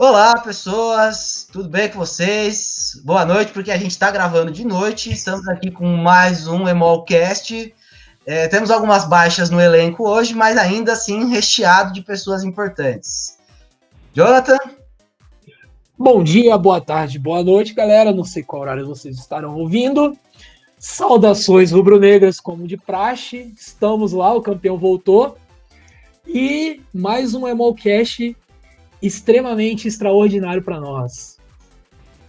Olá, pessoas, tudo bem com vocês? Boa noite, porque a gente está gravando de noite. Estamos aqui com mais um Emolcast. É, temos algumas baixas no elenco hoje, mas ainda assim recheado de pessoas importantes. Jonathan? Bom dia, boa tarde, boa noite, galera. Não sei qual horário vocês estarão ouvindo. Saudações rubro-negras, como de praxe. Estamos lá, o campeão voltou. E mais um Emolcast extremamente extraordinário para nós.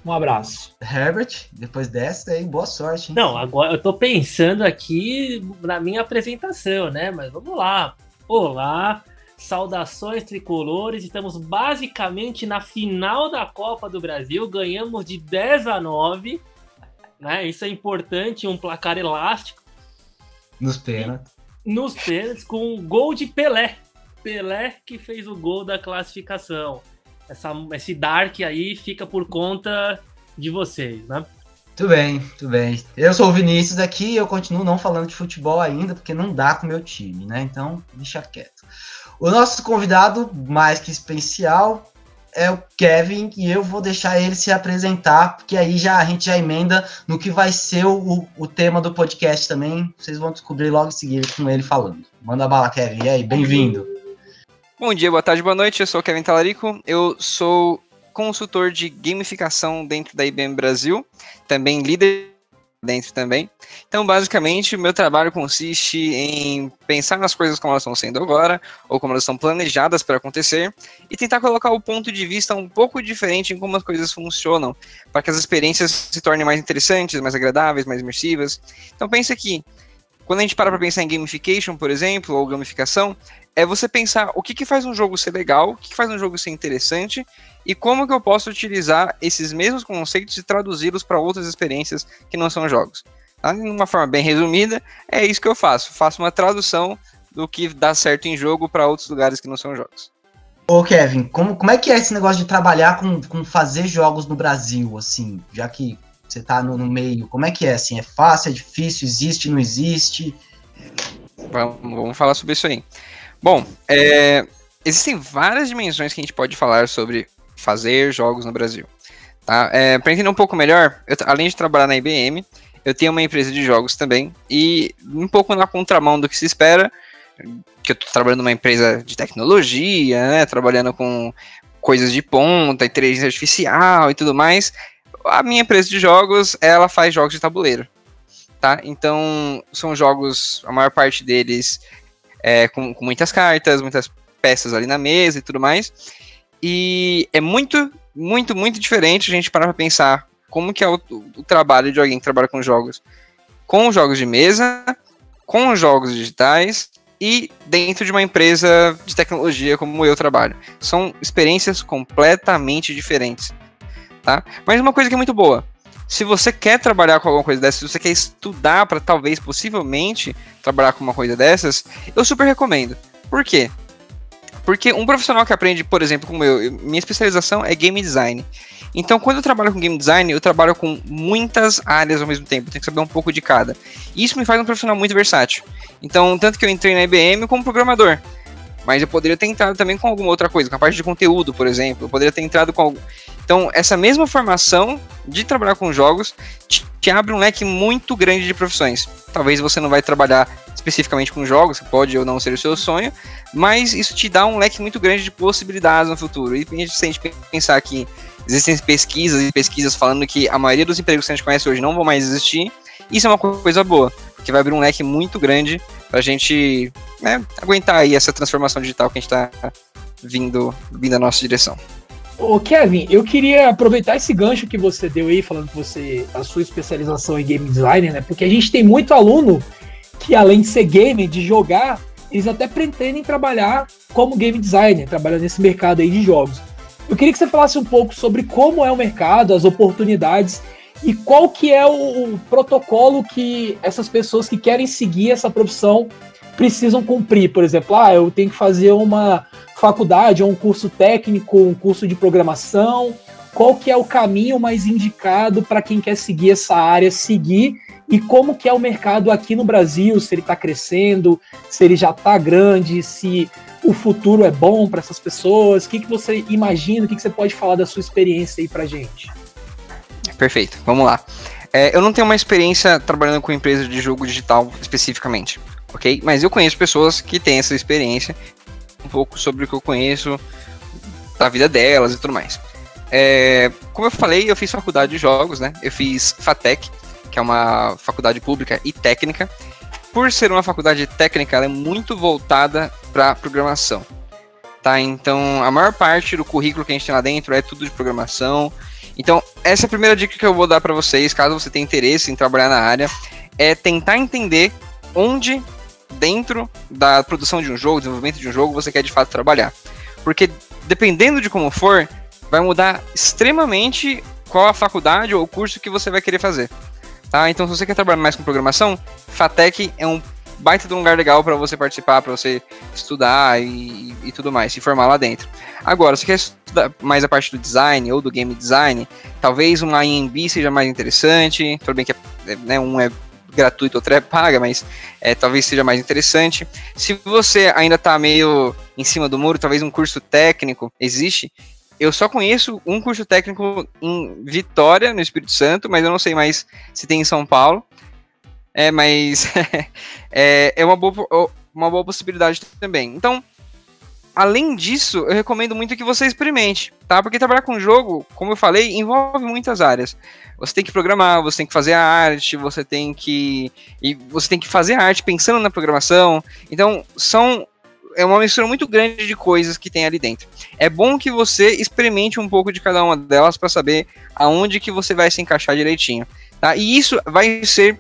Um abraço. Herbert, depois dessa aí, boa sorte. Hein? Não, agora eu tô pensando aqui na minha apresentação, né? Mas vamos lá. Olá, saudações tricolores. Estamos basicamente na final da Copa do Brasil. Ganhamos de 10 a 9. Né? Isso é importante, um placar elástico. Nos pênaltis. Nos pênaltis, com um gol de Pelé. Pelé que fez o gol da classificação. Essa, esse Dark aí fica por conta de vocês, né? Tudo bem, tudo bem. Eu sou o Vinícius aqui e eu continuo não falando de futebol ainda, porque não dá com o meu time, né? Então, deixa quieto. O nosso convidado, mais que especial, é o Kevin, e eu vou deixar ele se apresentar, porque aí já a gente já emenda no que vai ser o, o tema do podcast também. Vocês vão descobrir logo em seguida com ele falando. Manda bala, Kevin. E aí, bem-vindo. Bom dia, boa tarde, boa noite. Eu sou o Kevin Talarico. Eu sou consultor de gamificação dentro da IBM Brasil, também líder dentro também. Então, basicamente, o meu trabalho consiste em pensar nas coisas como elas estão sendo agora, ou como elas estão planejadas para acontecer, e tentar colocar o ponto de vista um pouco diferente em como as coisas funcionam, para que as experiências se tornem mais interessantes, mais agradáveis, mais imersivas. Então, pense aqui, quando a gente para para pensar em gamification, por exemplo, ou gamificação, é você pensar o que, que faz um jogo ser legal, o que, que faz um jogo ser interessante e como que eu posso utilizar esses mesmos conceitos e traduzi-los para outras experiências que não são jogos. Tá? De uma forma bem resumida, é isso que eu faço. Faço uma tradução do que dá certo em jogo para outros lugares que não são jogos. Ô Kevin, como, como é que é esse negócio de trabalhar com, com fazer jogos no Brasil, assim, já que você está no, no, meio, como é que é, assim, é fácil, é difícil, existe, não existe? Vamos, vamos falar sobre isso aí. Bom, é, existem várias dimensões que a gente pode falar sobre fazer jogos no Brasil. Tá? É, Para entender um pouco melhor, eu, além de trabalhar na IBM, eu tenho uma empresa de jogos também, e um pouco na contramão do que se espera, que eu estou trabalhando numa empresa de tecnologia, né, trabalhando com coisas de ponta, inteligência artificial e tudo mais, a minha empresa de jogos, ela faz jogos de tabuleiro, tá? Então, são jogos, a maior parte deles é, com, com muitas cartas, muitas peças ali na mesa e tudo mais. E é muito, muito, muito diferente a gente parar pra pensar como que é o, o, trabalho de alguém que trabalha com jogos. Com jogos de mesa, com jogos digitais e dentro de uma empresa de tecnologia como eu trabalho. São experiências completamente diferentes tá? Mas uma coisa que é muito boa. Se você quer trabalhar com alguma coisa dessas, se você quer estudar para talvez, possivelmente, trabalhar com uma coisa dessas, eu super recomendo. Por quê? Porque um profissional que aprende, por exemplo, como eu, minha especialização é game design. Então, quando eu trabalho com game design, eu trabalho com muitas áreas ao mesmo tempo, tenho que saber um pouco de cada. Isso me faz um profissional muito versátil. Então, tanto que eu entrei na IBM como programador. Mas eu poderia ter entrado também com alguma outra coisa, com a parte de conteúdo, por exemplo. Eu poderia ter entrado com. Então, essa mesma formação de trabalhar com jogos te, te, abre um leque muito grande de profissões. Talvez você não vai trabalhar especificamente com jogos, pode ou não ser o seu sonho, mas isso te dá um leque muito grande de possibilidades no futuro. E se a gente pensar que existem pesquisas e pesquisas falando que a maioria dos empregos que a gente conhece hoje não vão mais existir, isso é uma coisa boa, porque vai abrir um leque muito grande para a gente né, aguentar aí essa transformação digital que a gente está vindo, vindo na nossa direção. Ô Kevin, eu queria aproveitar esse gancho que você deu aí, falando que você, a sua especialização em game design, né? Porque a gente tem muito aluno que, além de ser gamer, de jogar, eles até pretendem trabalhar como game designer, trabalhando nesse mercado aí de jogos. Eu queria que você falasse um pouco sobre como é o mercado, as oportunidades e qual que é o, o protocolo que essas pessoas que querem seguir essa profissão precisam cumprir. Por exemplo, ah, eu tenho que fazer uma faculdade ou um curso técnico, um curso de programação? Qual que é o caminho mais indicado para quem quer seguir essa área, seguir? E como que é o mercado aqui no Brasil, se ele está crescendo, se ele já está grande, se o, futuro é bom para essas pessoas? O que, que você imagina? O que, que você pode falar da sua experiência aí pra gente? Perfeito, vamos lá. É, eu não tenho uma experiência trabalhando com empresas de jogo digital especificamente, ok? Mas eu conheço pessoas que têm essa experiência, um pouco sobre o que eu conheço da vida delas e tudo mais. É, como eu falei, eu fiz faculdade de jogos, né? Eu fiz FATEC, que é uma faculdade pública e técnica. Por ser uma faculdade técnica, ela é muito voltada para programação. Tá? Então, a maior parte do currículo que a gente tem lá dentro é tudo de programação. Então, essa é a primeira dica que eu vou dar para vocês, caso você tenha interesse em trabalhar na área, é tentar entender onde dentro da produção de um jogo, desenvolvimento de um jogo, você quer de fato trabalhar. Porque dependendo de como for, vai mudar extremamente qual a faculdade ou o curso que você vai querer fazer. Tá? Então, se você quer trabalhar mais com programação, FATEC é um baita de um lugar legal para você participar, para você estudar e, e, tudo mais, se formar lá dentro. Agora, se quer estudar mais a parte do design ou do game design, talvez uma IMB seja mais interessante. Tudo bem que é, né, um é gratuito, outro é paga, mas é, talvez seja mais interessante. Se você ainda está meio em cima do muro, talvez um curso técnico existe. Eu só conheço um curso técnico em Vitória, no Espírito Santo, mas eu não sei mais se tem em São Paulo. É, mas é, é uma, boa, uma boa possibilidade também. Então, além disso, eu recomendo muito que você experimente, tá? Porque trabalhar com jogo, como eu falei, envolve muitas áreas. Você tem que programar, você tem que fazer a arte, você tem que e você tem que fazer a arte pensando na programação. Então, são é uma mistura muito grande de coisas que tem ali dentro. É bom que você experimente um pouco de cada uma delas para saber aonde que você vai se encaixar direitinho, tá? E isso vai ser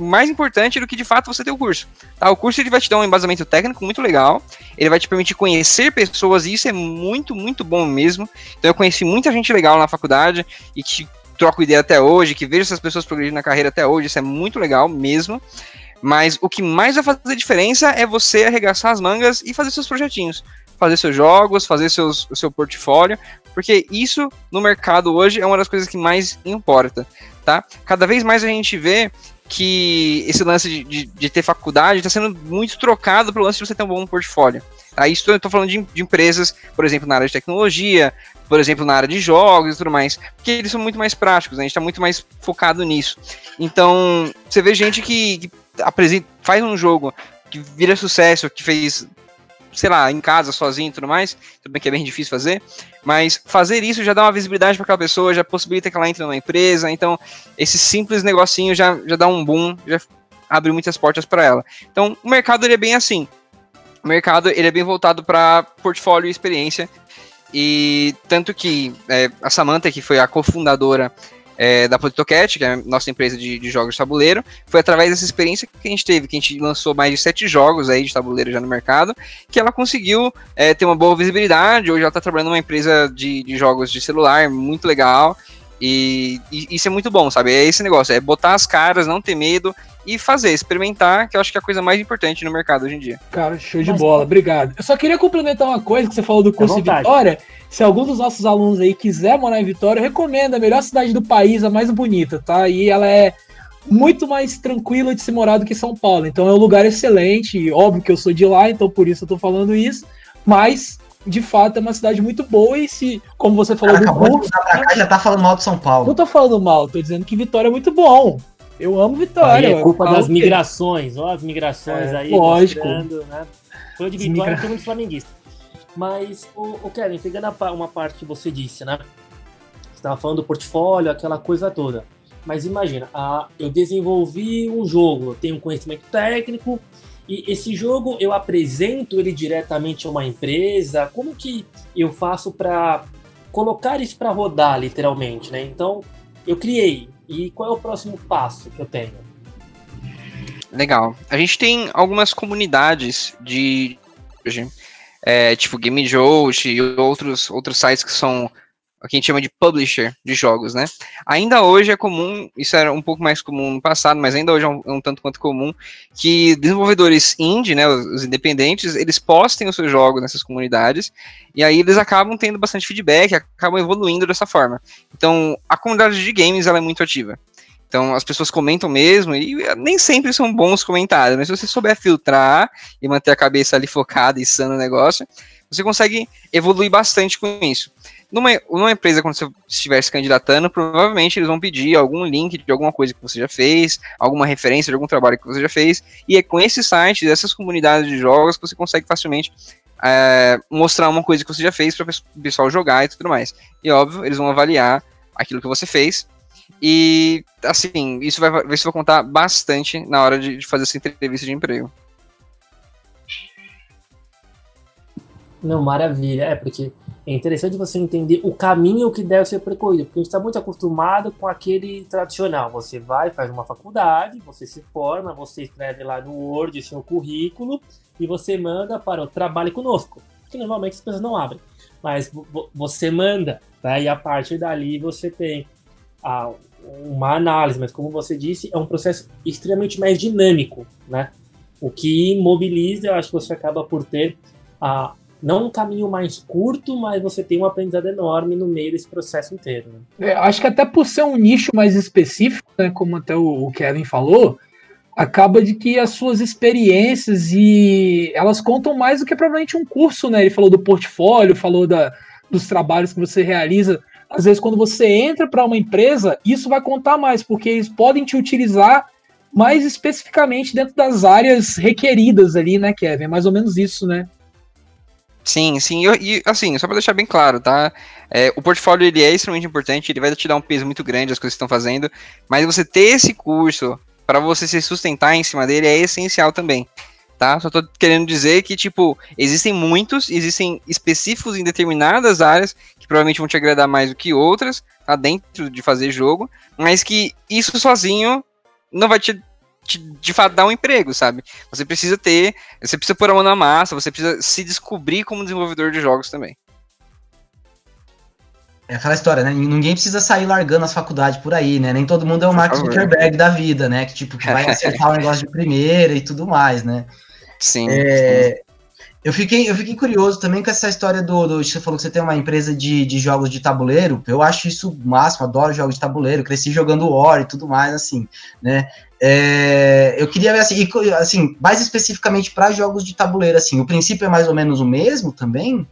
mais importante do que de fato você ter o curso. Tá? O curso ele vai te dar um embasamento técnico muito legal, ele vai te permitir conhecer pessoas, e isso é muito, muito bom mesmo. Então eu conheci muita gente legal na faculdade e que troco ideia até hoje, que vejo essas pessoas progredindo na carreira até hoje, isso é muito legal mesmo. Mas o que mais vai fazer diferença é você arregaçar as mangas e fazer seus projetinhos. Fazer seus jogos, fazer seus, o seu portfólio, porque isso no mercado hoje é uma das coisas que mais importa, tá? Cada vez mais a gente vê que esse lance de, de, de ter faculdade está sendo muito trocado pelo lance de você ter um bom portfólio. Tá? estou falando de, de, empresas, por exemplo, na área de tecnologia, por exemplo, na área de jogos e tudo mais, porque eles são muito mais práticos, né? a gente está muito mais focado nisso. Então, você vê gente que, que apresenta, faz um jogo que vira sucesso, que fez sei lá, em casa, sozinho e tudo mais, tudo bem que é bem difícil fazer, mas fazer isso já dá uma visibilidade para aquela pessoa, já possibilita que ela entre numa empresa, então esse simples negocinho já, já dá um boom, já abre muitas portas para ela. Então, o mercado ele é bem assim. O mercado ele é bem voltado para portfólio e experiência, e tanto que é, a Samantha, que foi a cofundadora é, da Politocat, que é a nossa empresa de, de, jogos de tabuleiro. Foi através dessa experiência que a gente teve, que a gente lançou mais de sete jogos aí de tabuleiro já no mercado, que ela conseguiu é, ter uma boa visibilidade. Hoje ela está trabalhando numa empresa de, de jogos de celular muito legal. E, e, isso é muito bom, sabe? É esse negócio, é botar as caras, não ter medo e fazer, experimentar, que eu acho que é a coisa mais importante no mercado hoje em dia. Cara, show de Mas, bola, obrigado. Eu só queria complementar uma coisa que você falou do curso Vitória. Se algum dos nossos alunos aí quiser morar em Vitória, eu recomendo a melhor cidade do país, a mais bonita, tá? E ela é muito mais tranquila de se morar do que São Paulo. Então é um lugar excelente. Óbvio que eu sou de lá, então por isso eu tô falando isso. Mas de fato é uma cidade muito boa e se, como você falou Cara, do curso, pra cá, já tá falando mal de São Paulo. Não tô falando mal, tô dizendo que Vitória é muito bom. Eu amo Vitória. Aí é culpa das migrações, ó, as migrações é, aí. Lógico. Né? Foi de Vitória, tem muito flamenguista. Mas, o, o Kevin, pegando a, uma parte que você disse, né? Você estava falando do portfólio, aquela coisa toda. Mas imagina, a, eu desenvolvi um jogo, eu tenho um conhecimento técnico, e esse jogo eu apresento ele diretamente a uma empresa. Como que eu faço para colocar isso para rodar, literalmente, né? Então, eu criei, e qual é o próximo passo que eu tenho? Legal. A gente tem algumas comunidades de. É, tipo Game Jolt e outros, outros sites que são o que a gente chama de publisher de jogos, né? Ainda hoje é comum, isso era um pouco mais comum no passado, mas ainda hoje é um, é um tanto quanto comum, que desenvolvedores indie, né, os, os, independentes, eles postem os seus jogos nessas comunidades, e aí eles acabam tendo bastante feedback, acabam evoluindo dessa forma. Então, a comunidade de games, ela é muito ativa. Então as pessoas comentam mesmo, e nem sempre são bons comentários, mas se você souber filtrar e manter a cabeça ali focada e sã no negócio, você consegue evoluir bastante com isso. Numa, numa empresa, quando você estiver se candidatando, provavelmente eles vão pedir algum link de alguma coisa que você já fez, alguma referência de algum trabalho que você já fez, e é com esses sites, essas comunidades de jogos, que você consegue facilmente é, mostrar uma coisa que você já fez para o pessoal jogar e tudo mais. E óbvio, eles vão avaliar aquilo que você fez. E assim, isso vai, isso vai contar bastante na hora de, de fazer essa entrevista de emprego. Não, maravilha. É, porque é interessante você entender o caminho que deve ser percorrido, porque a gente está muito acostumado com aquele tradicional. Você vai, faz uma faculdade, você se forma, você escreve lá no Word seu currículo e você manda para o trabalho conosco, que normalmente as pessoas não abrem. Mas você manda, tá? e a partir dali você tem a, uma análise, mas como você disse, é um processo extremamente mais dinâmico, né? O que mobiliza, eu acho que você acaba por ter a, não um caminho mais curto, mas você tem um aprendizado enorme no meio desse processo inteiro. Né? É, acho que até por ser um nicho mais específico, né, como até o Kevin falou, acaba de que as suas experiências e elas contam mais do que provavelmente um curso, né? Ele falou do portfólio, falou da, dos trabalhos que você realiza. Às vezes, quando você entra para uma empresa, isso vai contar mais, porque eles podem te utilizar mais especificamente dentro das áreas requeridas ali, né, Kevin? É mais ou menos isso, né? Sim, sim, e assim, só para deixar bem claro, tá? É, o portfólio ele é extremamente importante, ele vai te dar um peso muito grande as coisas que estão fazendo, mas você ter esse curso para você se sustentar em cima dele é essencial também, tá? Só tô querendo dizer que tipo existem muitos, existem específicos em determinadas áreas provavelmente vão te agradar mais do que outras, tá? Dentro de fazer jogo, mas que isso sozinho não vai te te, de fato dar um emprego, sabe? Você precisa ter, você precisa pôr a mão na massa, você precisa se descobrir como desenvolvedor de jogos também. É aquela história, né? Ninguém precisa sair largando as faculdades por aí, né? Nem todo mundo é o Max Zuckerberg da vida, né? Que tipo, que vai acertar o negócio de primeira e tudo mais, né? Sim. É, eu fiquei, eu fiquei curioso também com essa história do, do, Você falou que você tem uma empresa de, de jogos de tabuleiro. Eu acho isso máximo, adoro jogos de tabuleiro, cresci jogando War e tudo mais, assim, né? É, eu queria ver assim, e, assim mais especificamente para jogos de tabuleiro, assim, o princípio é mais ou menos o mesmo também?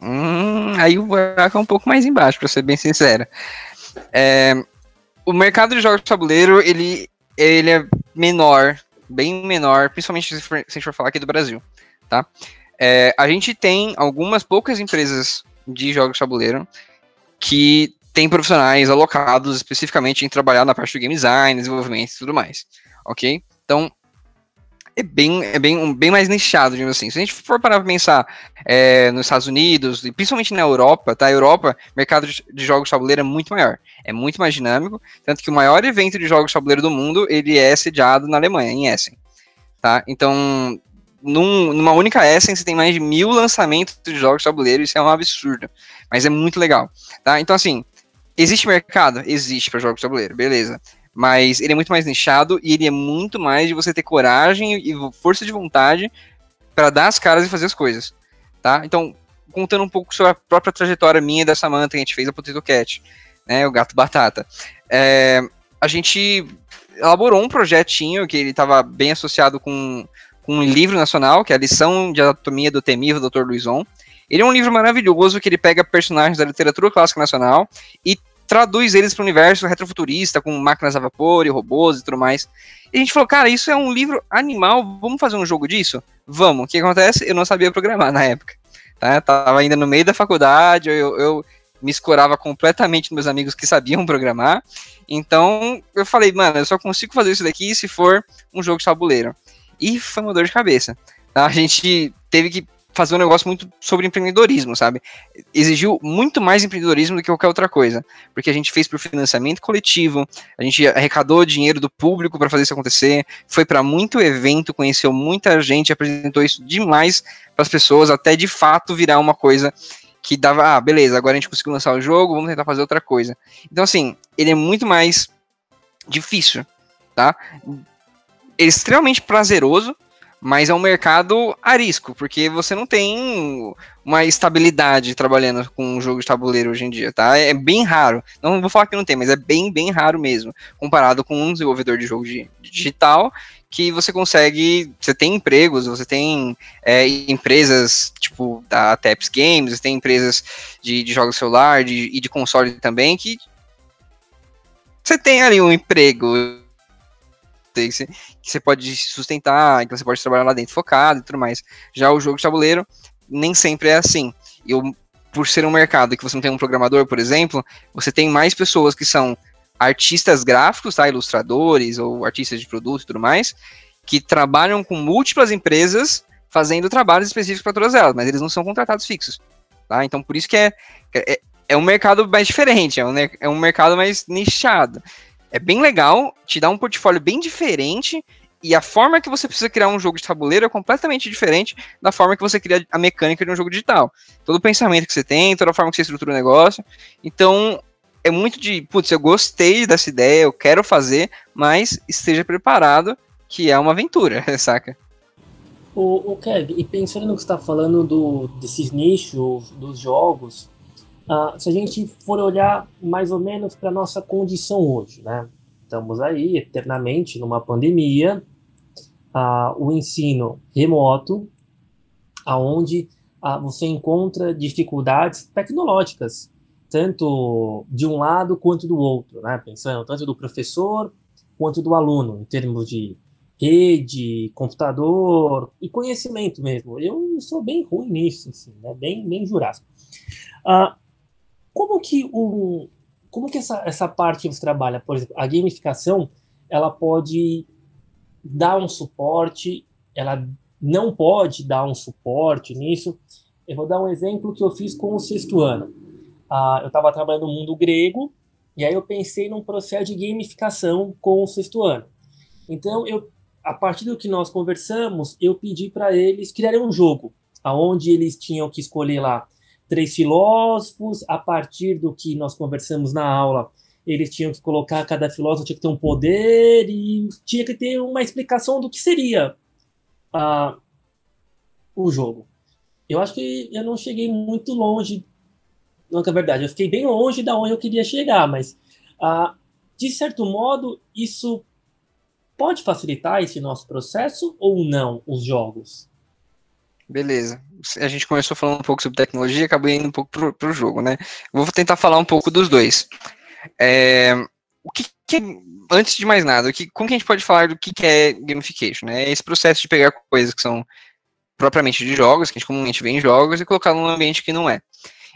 Hum, aí o buraco é um pouco mais embaixo, para ser bem sincero. É, o mercado de jogos de tabuleiro, ele, ele é menor, bem menor, principalmente se, for, se a gente for falar aqui do Brasil, tá? É, a gente tem algumas poucas empresas de jogos de tabuleiro que tem profissionais alocados especificamente em trabalhar na parte do game design, desenvolvimento e tudo mais, ok? Então, é bem, é bem, um, bem mais nichado, digamos assim. Se a gente for parar para pensar é, nos Estados Unidos, e principalmente na Europa, tá? A Europa, mercado de, de jogos de tabuleiro é muito maior, é muito mais dinâmico, tanto que o maior evento de jogos de tabuleiro do mundo, ele é sediado na Alemanha, em Essen, tá? Então, num, numa única Essen, você tem mais de mil lançamentos de jogos de tabuleiro, isso é um absurdo, mas é muito legal, tá? Então, assim, Existe mercado? Existe para jogos de tabuleiro, beleza. Mas ele é muito mais nichado e ele é muito mais de você ter coragem e força de vontade para dar as caras e fazer as coisas, tá? Então, contando um pouco sobre a própria trajetória minha e da Samantha que a gente fez a Potato Cat, né, o Gato Batata. É, a gente elaborou um projetinho que ele estava bem associado com, com um livro nacional, que é a lição de anatomia do temivo Dr. Luizon, ele é um livro maravilhoso que ele pega personagens da literatura clássica nacional e traduz eles para o universo retrofuturista, com máquinas a vapor e robôs e tudo mais. E a gente falou, cara, isso é um livro animal, vamos fazer um jogo disso? Vamos. O que acontece? Eu não sabia programar na época. Tá? tava ainda no meio da faculdade, eu, eu me escorava completamente nos meus amigos que sabiam programar. Então eu falei, mano, eu só consigo fazer isso daqui se for um jogo de tabuleiro. E foi uma dor de cabeça. A gente teve que fazer um negócio muito sobre empreendedorismo, sabe? Exigiu muito mais empreendedorismo do que qualquer outra coisa, porque a gente fez por financiamento coletivo, a gente arrecadou dinheiro do público para fazer isso acontecer, foi para muito evento, conheceu muita gente, apresentou isso demais para as pessoas, até de fato virar uma coisa que dava, ah, beleza, agora a gente conseguiu lançar o jogo, vamos tentar fazer outra coisa. Então, assim, ele é muito mais difícil, tá? É extremamente prazeroso, mas é um mercado arisco, porque você não tem uma estabilidade trabalhando com um jogo de tabuleiro hoje em dia, tá? É bem raro. Não vou falar que não tem, mas é bem, bem raro mesmo, comparado com um desenvolvedor de jogo de, digital, que você consegue, você tem empregos, você tem é, empresas, tipo, da Taps Games, você tem empresas de, de jogos celular de, e de console também, que você tem ali um emprego, que você, que você pode sustentar, que você pode trabalhar lá dentro focado e tudo mais. Já o jogo de tabuleiro, nem sempre é assim. Eu, por ser um mercado que você não tem um programador, por exemplo, você tem mais pessoas que são artistas gráficos, tá? Ilustradores ou artistas de produto e tudo mais, que trabalham com múltiplas empresas fazendo trabalhos específicos para todas elas, mas eles não são contratados fixos. Tá? Então, por isso que é, é, é um mercado mais diferente, é um, é um mercado mais nichado é bem legal, te dá um portfólio bem diferente e a forma que você precisa criar um jogo de tabuleiro é completamente diferente da forma que você cria a mecânica de um jogo digital. Todo o pensamento que você tem, toda a forma que você estrutura o negócio. Então, é muito de, putz, eu gostei dessa ideia, eu quero fazer, mas esteja preparado que é uma aventura, saca? O, o Kev, e pensando no que você está falando do, desses nichos dos jogos, Uh, se a gente for olhar mais ou menos para nossa condição hoje, né? Estamos aí eternamente numa pandemia, uh, o ensino remoto, aonde uh, você encontra dificuldades tecnológicas, tanto de um lado quanto do outro, né? Pensando tanto do professor quanto do aluno, em termos de rede, computador e conhecimento mesmo. Eu sou bem ruim nisso, assim, né? Bem, bem jurássico. Uh, como que como que essa, essa parte você trabalha, por exemplo, a gamificação, ela pode dar um suporte, ela não pode dar um suporte nisso. Eu vou dar um exemplo que eu fiz com o sexto ano. Ah, eu estava trabalhando no mundo grego e aí eu pensei num processo de gamificação com o sexto ano. Então, eu, a partir do que nós conversamos, eu pedi para eles criarem um jogo, aonde eles tinham que escolher lá três filósofos, a partir do que nós conversamos na aula, eles tinham que colocar, cada filósofo tinha que ter um poder e tinha que ter uma explicação do que seria uh, o jogo. Eu acho que eu não cheguei muito longe, não é verdade, eu fiquei bem longe da onde eu queria chegar, mas uh, de certo modo isso pode facilitar esse nosso processo ou não, os jogos? Beleza. A gente começou falando um pouco sobre tecnologia acabou indo um pouco pro, pro jogo, né? Vou tentar falar um pouco dos dois. É, o que, que, antes de mais nada, o que, como que a gente pode falar do que, que é gamification? Né? Esse processo de pegar coisas que são propriamente de jogos, que a gente comumente vê em jogos, e colocar num ambiente que não é.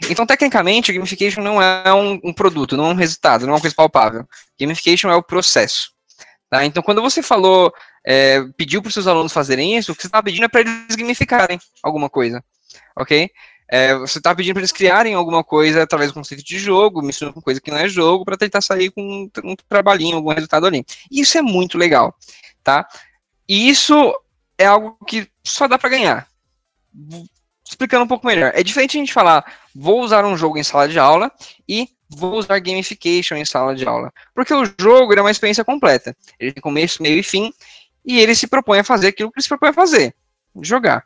Então, tecnicamente, gamification não é um, um, produto, não é um resultado, não é uma coisa palpável. Gamification é o processo. Tá? Então, quando você falou é, pediu para os seus alunos fazerem isso, o que você está pedindo é para eles gamificarem alguma coisa, ok? É, você está pedindo para eles criarem alguma coisa através do conceito de jogo, misturando com coisa que não é jogo, para tentar sair com um, um, trabalhinho, algum resultado ali. Isso é muito legal, tá? E isso é algo que só dá para ganhar. Explicando um pouco melhor. É diferente a gente falar, vou usar um jogo em sala de aula e vou usar gamification em sala de aula. Porque o jogo é uma experiência completa. Ele tem começo, meio e fim, e ele se propõe a fazer aquilo que ele se propõe a fazer, jogar.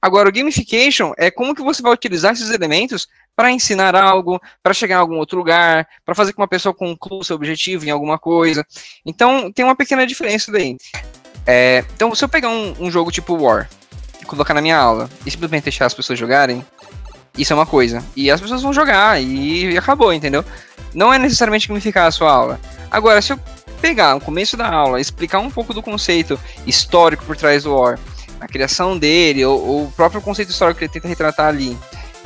Agora, o gamification é como que você vai utilizar esses elementos para ensinar algo, para chegar em algum outro lugar, para fazer com que uma pessoa conclua seu objetivo em alguma coisa. Então, tem uma pequena diferença daí. É, então, se eu pegar um, um jogo tipo War, colocar na minha aula e simplesmente deixar as pessoas jogarem, isso é uma coisa. E as pessoas vão jogar e acabou, entendeu? Não é necessariamente gamificar a sua aula. Agora, se eu pegar o começo da aula, explicar um pouco do conceito histórico por trás do War, a criação dele, ou, ou o próprio conceito histórico que ele tenta retratar ali,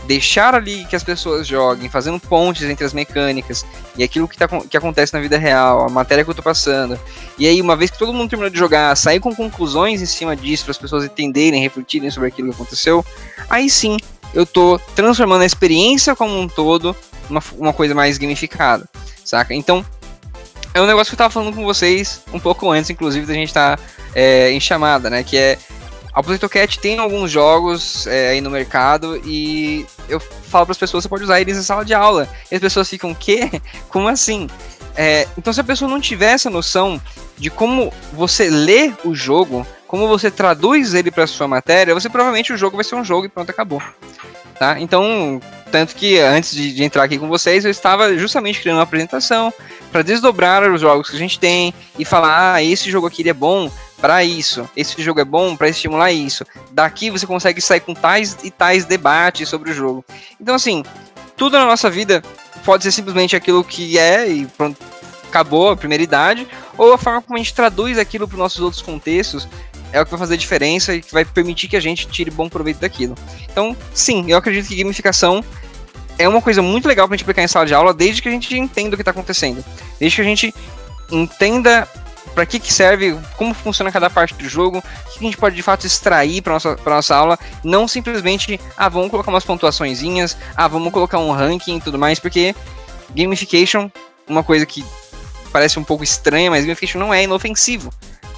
deixar ali que as pessoas joguem, fazendo pontes entre as mecânicas e aquilo que, tá, que acontece na vida real, a matéria que eu tô passando. E aí, uma vez que todo mundo terminou de jogar, sair com conclusões em cima disso, para as pessoas entenderem, refletirem sobre aquilo que aconteceu, aí sim eu tô transformando a experiência como um todo numa uma coisa mais gamificada, saca? Então, é um negócio que eu tava falando com vocês um pouco antes, inclusive, da gente estar tá, é, em chamada, né? Que é. A Potato Cat tem alguns jogos é, aí no mercado e eu falo para as pessoas, você pode usar eles em sala de aula. E as pessoas ficam, quê? Como assim? É, então, se a pessoa não tiver essa noção de como você lê o jogo como você traduz ele para sua matéria, você provavelmente o jogo vai ser um jogo e pronto, acabou. Tá? Então, tanto que antes de, de entrar aqui com vocês, eu estava justamente criando uma apresentação para desdobrar os jogos que a gente tem e falar: ah, esse jogo aqui é bom para isso, esse jogo é bom para estimular isso. Daqui você consegue sair com tais e tais debates sobre o jogo. Então, assim, tudo na nossa vida pode ser simplesmente aquilo que é e pronto, acabou a primeira idade, ou a forma como a gente traduz aquilo para os nossos outros contextos é o que vai fazer diferença e que vai permitir que a gente tire bom proveito daquilo. Então, sim, eu acredito que gamificação é uma coisa muito legal para a gente aplicar em sala de aula, desde que a gente entenda o que está acontecendo, desde que a gente entenda para que, que serve, como funciona cada parte do jogo, o que a gente pode de fato extrair para nossa para nossa aula, não simplesmente ah vamos colocar umas pontuaçõezinhas, ah vamos colocar um ranking e tudo mais, porque gamification, uma coisa que parece um pouco estranha, mas gamification não é inofensivo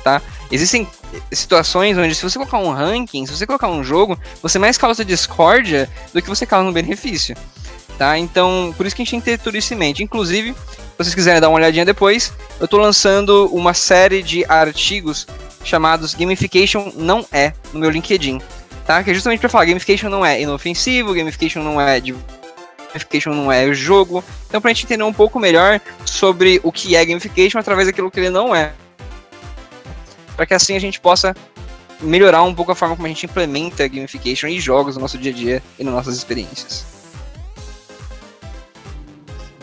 tá? Existem situações onde se você colocar um ranking, se você colocar um jogo, você mais causa discórdia do que você causa no benefício, tá? Então, por isso que a gente tem que ter tudo isso em mente. Inclusive, se vocês quiserem dar uma olhadinha depois, eu estou lançando uma série de artigos chamados Gamification Não É, no meu LinkedIn, tá? Que é justamente para falar, Gamification não é inofensivo, Gamification não é de gamification não é jogo. Então, para a gente entender um pouco melhor sobre o que é gamification através daquilo que ele não é para que assim a gente possa melhorar um pouco a forma como a gente implementa gamification e jogos no nosso dia a dia e nas nossas experiências.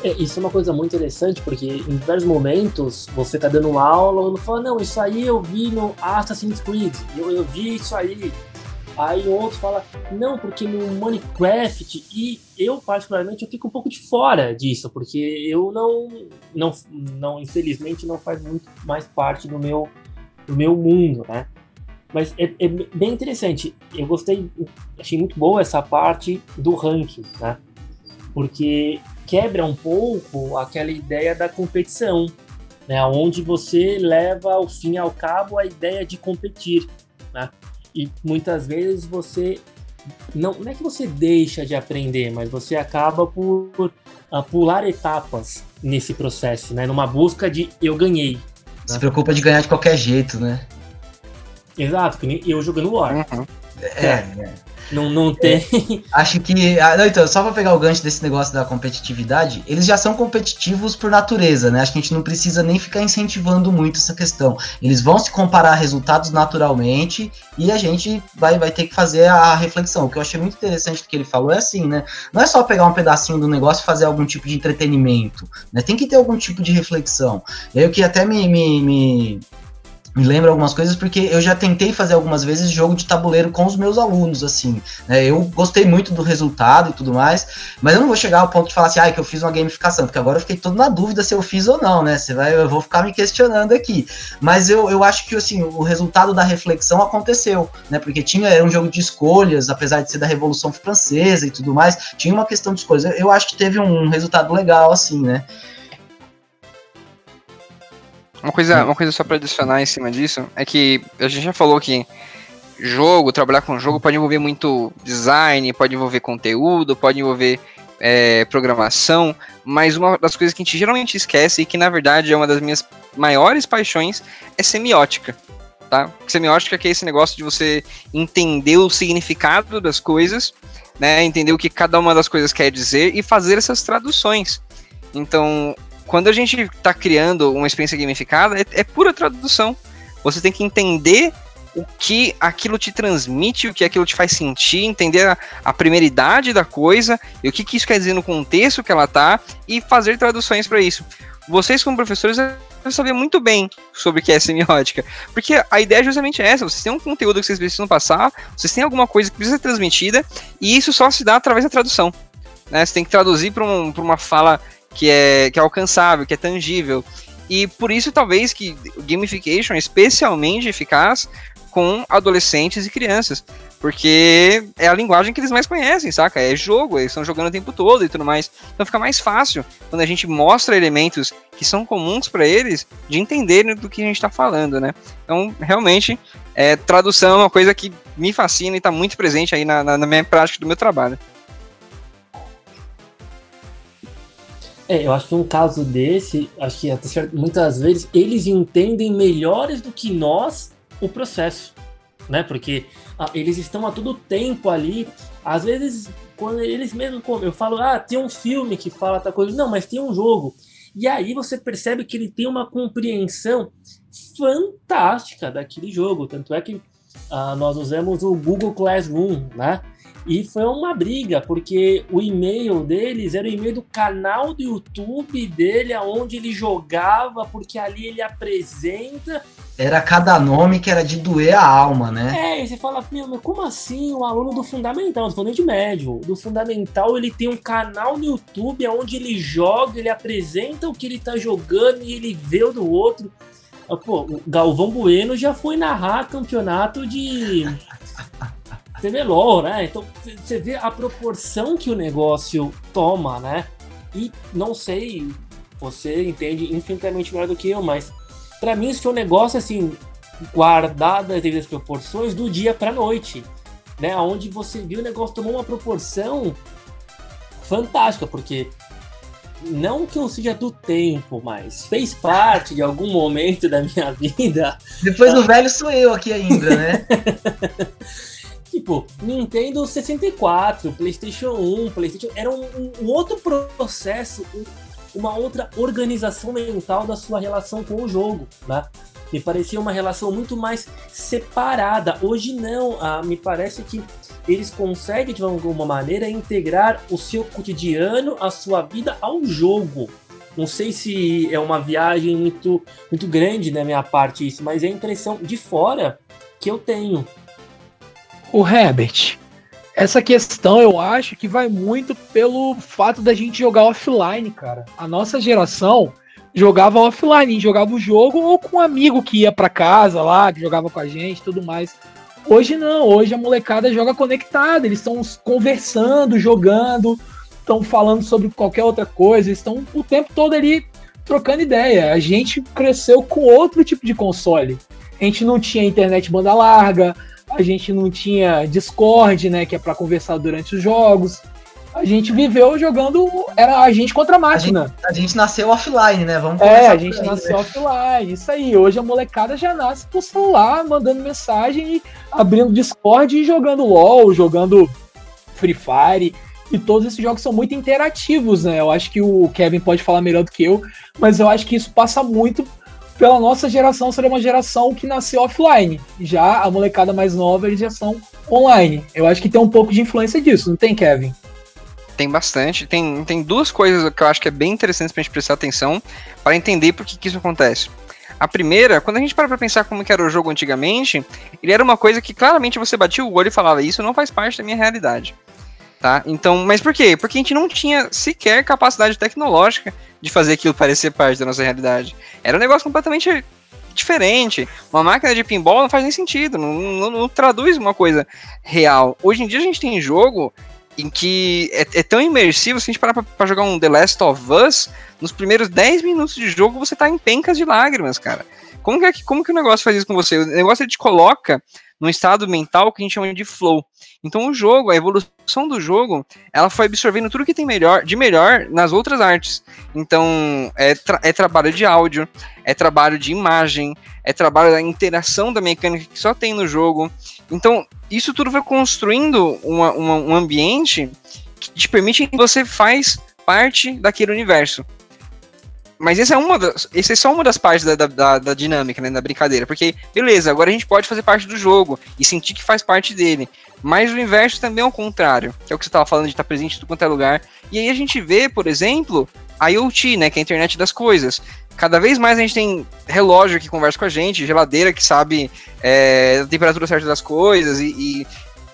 É, isso é uma coisa muito interessante, porque em vários momentos você tá dando aula, e fala, não, isso aí eu vi no Assassin's Creed, eu, eu vi isso aí. Aí outro fala, não, porque no Minecraft, e eu particularmente eu fico um pouco de fora disso, porque eu não, não, não infelizmente não faz muito mais parte do meu pro meu mundo, né? Mas é, é, bem interessante. Eu gostei, achei muito boa essa parte do ranking, né? Porque quebra um pouco aquela ideia da competição, né? Onde você leva ao fim ao cabo a ideia de competir, né? E muitas vezes você não, não é que você deixa de aprender, mas você acaba por, por uh, pular etapas nesse processo, né? Numa busca de eu ganhei, se preocupa de ganhar de qualquer jeito, né? Exato, que nem eu jogando War. Uhum. É, é. Não, não tem. É, acho que. Ah, não, então, só pra pegar o gancho desse negócio da competitividade, eles já são competitivos por natureza, né? Acho que a gente não precisa nem ficar incentivando muito essa questão. Eles vão se comparar resultados naturalmente e a gente vai, vai ter que fazer a reflexão. O que eu achei muito interessante do que ele falou é assim, né? Não é só pegar um pedacinho do negócio e fazer algum tipo de entretenimento, né? Tem que ter algum tipo de reflexão. E aí o que até me, me, me me lembra algumas coisas porque eu já tentei fazer algumas vezes jogo de tabuleiro com os meus alunos, assim. Né? Eu gostei muito do resultado e tudo mais, mas eu não vou chegar ao ponto de falar assim, ah, que eu fiz uma gamificação, porque agora eu fiquei todo na dúvida se eu fiz ou não, né? Você vai, eu vou ficar me questionando aqui. Mas eu, eu acho que assim, o resultado da reflexão aconteceu, né? Porque tinha era um jogo de escolhas, apesar de ser da Revolução Francesa e tudo mais, tinha uma questão de escolhas. Eu, eu acho que teve um resultado legal, assim, né? Uma coisa, uma coisa só para adicionar em cima disso é que a gente já falou que jogo, trabalhar com jogo pode envolver muito design, pode envolver conteúdo, pode envolver é, programação, mas uma das coisas que a gente geralmente esquece e que na verdade é uma das minhas maiores paixões é semiótica. Tá? Semiótica que é esse negócio de você entender o significado das coisas, né, entender o que cada uma das coisas quer dizer e fazer essas traduções. Então, quando a gente está criando uma experiência gamificada, é, é, pura tradução. Você tem que entender o que aquilo te transmite, o que aquilo te faz sentir, entender a, a primeiridade da coisa e o que, que isso quer dizer no contexto que ela tá e fazer traduções para isso. Vocês, como professores, devem saber muito bem sobre o que é semiótica, porque a ideia é justamente essa: vocês têm um conteúdo que vocês precisam passar, vocês têm alguma coisa que precisa ser transmitida, e isso só se dá através da tradução. Né? Você tem que traduzir para um, uma fala que é, que é alcançável, que é tangível. E por isso, talvez, que gamification é especialmente eficaz com adolescentes e crianças. Porque é a linguagem que eles mais conhecem, saca? É jogo, eles estão jogando o tempo todo e tudo mais. Então fica mais fácil quando a gente mostra elementos que são comuns para eles de entenderem do que a gente está falando, né? Então, realmente, é, tradução é uma coisa que me fascina e está muito presente aí na, na, na minha prática do meu trabalho. É, eu acho que um caso desse, acho que muitas vezes eles entendem melhores do que nós o processo, né? Porque ah, eles estão a todo tempo ali. Às vezes, quando eles mesmos, eu falo, ah, tem um filme que fala tal coisa. Não, mas tem um jogo. E aí você percebe que ele tem uma compreensão fantástica daquele jogo. Tanto é que ah, nós usamos o Google Classroom, né? E foi uma briga, porque o e-mail deles era o e-mail do canal do YouTube dele, aonde ele jogava, porque ali ele apresenta. Era cada nome que era de doer a alma, né? É, e você fala, meu, mas como assim o aluno do fundamental, tô falando de médio, do fundamental ele tem um canal no YouTube onde ele joga, ele apresenta o que ele tá jogando e ele vê o do outro. Ah, pô, o Galvão Bueno já foi narrar campeonato de CBLOL, né? Então você vê a proporção que o negócio toma, né? E não sei, você entende infinitamente melhor do que eu, mas para mim isso foi um negócio assim, guardado as devidas proporções do dia para noite, né? Onde você viu o negócio tomou uma proporção fantástica, porque não que eu seja do tempo, mas fez parte de algum momento da minha vida. Depois do velho sou eu aqui ainda, né? tipo, Nintendo 64, PlayStation 1, PlayStation. Era um, um outro processo, um, uma outra organização mental da sua relação com o jogo, né? Me parecia uma relação muito mais separada. Hoje não, ah, me parece que eles conseguem de alguma maneira integrar o seu cotidiano, a sua vida ao jogo. Não sei se é uma viagem muito, muito grande da minha parte isso, mas é a impressão de fora que eu tenho. O Herbert, essa questão eu acho que vai muito pelo fato da gente jogar offline, cara. A nossa geração jogava offline, jogava o jogo ou com um amigo que ia para casa lá, que jogava com a gente, tudo mais. Hoje não, hoje a molecada joga conectada, eles estão conversando, jogando, estão falando sobre qualquer outra coisa, estão o tempo todo ali trocando ideia. A gente cresceu com outro tipo de console. A gente não tinha internet banda larga, a gente não tinha Discord, né, que é para conversar durante os jogos. A gente viveu jogando, era a gente contra a máquina. A gente, a gente nasceu offline, né? Vamos É, a gente aí, nasceu né? offline, isso aí. Hoje a molecada já nasce por celular, mandando mensagem e abrindo Discord e jogando LOL, jogando Free Fire. E todos esses jogos são muito interativos, né? Eu acho que o Kevin pode falar melhor do que eu, mas eu acho que isso passa muito pela nossa geração ser uma geração que nasceu offline. Já a molecada mais nova, eles já são online. Eu acho que tem um pouco de influência disso, não tem, Kevin? Tem bastante. Tem, tem duas coisas que eu acho que é bem interessante pra gente prestar atenção para entender por que, que isso acontece. A primeira, quando a gente para pra pensar como era o jogo antigamente, ele era uma coisa que claramente você batia o olho e falava, isso não faz parte da minha realidade. Tá? Então, mas por quê? Porque a gente não tinha sequer capacidade tecnológica de fazer aquilo parecer parte da nossa realidade. Era um negócio completamente diferente. Uma máquina de pinball não faz nem sentido, não, não, não traduz uma coisa real. Hoje em dia a gente tem jogo em que é, é tão imersivo, se a gente parar pra, pra, jogar um The Last of Us, nos primeiros 10 minutos de jogo você tá em pencas de lágrimas, cara. Como que, é como que o negócio faz isso com você? O negócio ele te coloca num estado mental que a gente chama de flow. Então o jogo, a evolução do jogo, ela foi absorvendo tudo que tem melhor, de melhor nas outras artes. Então é, tra é trabalho de áudio, é trabalho de imagem, é trabalho da interação da mecânica que só tem no jogo. Então isso tudo vai construindo uma, uma, um ambiente que te permite que você faz parte daquele universo. Mas essa é uma das, essa é só uma das partes da, da, da, dinâmica, né, da brincadeira. Porque, beleza, agora a gente pode fazer parte do jogo e sentir que faz parte dele. Mas o inverso também é o contrário, que é o que você estava falando de estar presente em tudo quanto é lugar. E aí a gente vê, por exemplo, a IoT, né, que é a internet das coisas. Cada vez mais a gente tem relógio que conversa com a gente, geladeira que sabe é, a temperatura certa das coisas e, e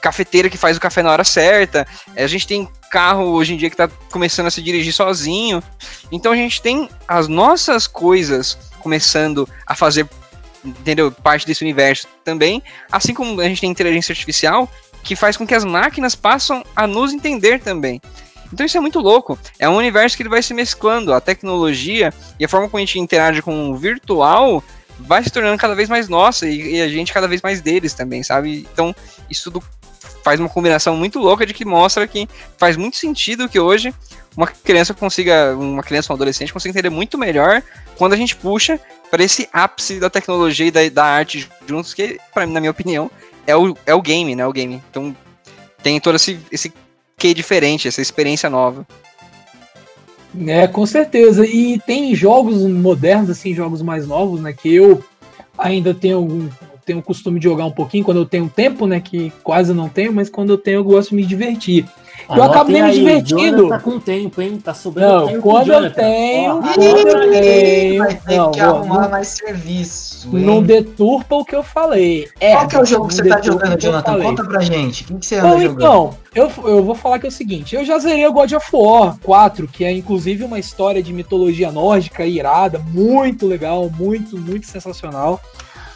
cafeteira que faz o café na hora certa. A gente tem carro hoje em dia que está começando a se dirigir sozinho. Então a gente tem as nossas coisas começando a fazer, entendeu, parte desse universo também, assim como a gente tem inteligência artificial que faz com que as máquinas passam a nos entender também. Então isso é muito louco. É um universo que ele vai se mesclando. A tecnologia e a forma como a gente interage com o virtual vai se tornando cada vez mais nossa e, e a gente cada vez mais deles também, sabe? Então isso tudo faz uma combinação muito louca de que mostra que faz muito sentido que hoje uma criança consiga, uma criança ou um adolescente consiga entender muito melhor quando a gente puxa para esse ápice da tecnologia e da, da arte juntos, que, pra, na minha opinião, é o, é o game, né? O game. Então tem todo esse, esse que diferente, essa experiência nova. É, com certeza. E tem jogos modernos, assim, jogos mais novos, né? Que eu ainda tenho algum. Tenho o costume de jogar um pouquinho quando eu tenho tempo, né? Que quase não tenho, mas quando eu tenho eu gosto de me divertir. eu acabo nem me divertindo. Tá com tempo, hein? Tá sobrando não, tempo. Quando eu tenho, Ih, quando eu tenho. Vai ter Não, que ó, arrumar não- mais serviço. hein? Não deturpa o que eu falei. É, Qual que é o jogo que você tá jogando, Jonathan? Conta pra gente. O que, você Bom, anda jogando? então, eu, eu vou falar que é o seguinte, eu já zerei o God of War 4, que é inclusive uma história de mitologia nórdica irada, muito legal, muito, muito sensacional.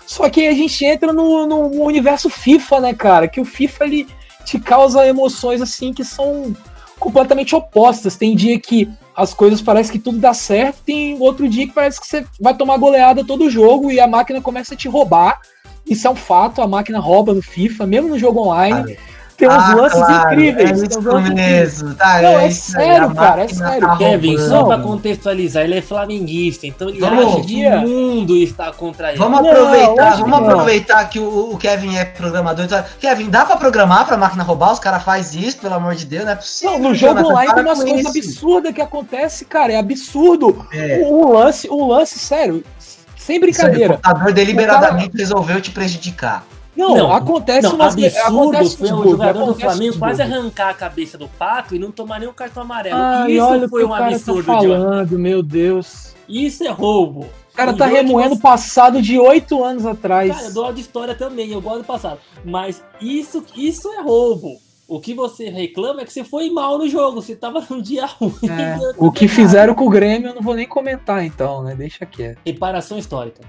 Só que a gente entra no, no universo FIFA, né, cara? Que o FIFA ele te causa emoções assim que são completamente opostas. Tem dia que as coisas parecem que tudo dá certo, tem outro dia que parece que você vai tomar goleada todo jogo e a máquina começa a te roubar. Isso é um fato, a máquina rouba no FIFA, mesmo no jogo online. Tem uns Ah, lances claro, incríveis. É isso mesmo, tá? Não, é aí, sério, cara, é sério. tá Kevin, só pra contextualizar, ele é flamenguista, então ele Vamos- acha que o mundo está contra ele. Vamos Não, aproveitar, acho vamos que não. aproveitar que o, o Kevin é programador. Então, Kevin, dá pra programar pra máquina roubar? Os caras fazem isso, pelo amor de Deus, não é possível. Não, no jogo Jonathan, online tem umas coisas absurdas que acontece, cara. É absurdo. É. O, o lance, o lance, sério, sem Isso aí, o brincadeira. computador deliberadamente resolveu te prejudicar. Não, Não, acontece Não, umas absurdo acontece foi de o jogador do Flamengo de quase arrancar a cabeça do Pato e não tomar nenhum cartão amarelo. Ai, Isso olha o foi que um o cara absurdo, tá falando, meu Deus. Isso é roubo. O cara Um tá remoendo o você- passado de oito anos atrás. Cara, eu dou de história também, eu gosto do passado. Mas isso, isso é roubo. O que você reclama é que você foi mal no jogo, você tava num dia ruim. É, o que fizeram com o Grêmio eu não vou nem comentar então, né? Deixa quieto. Reparação histórica.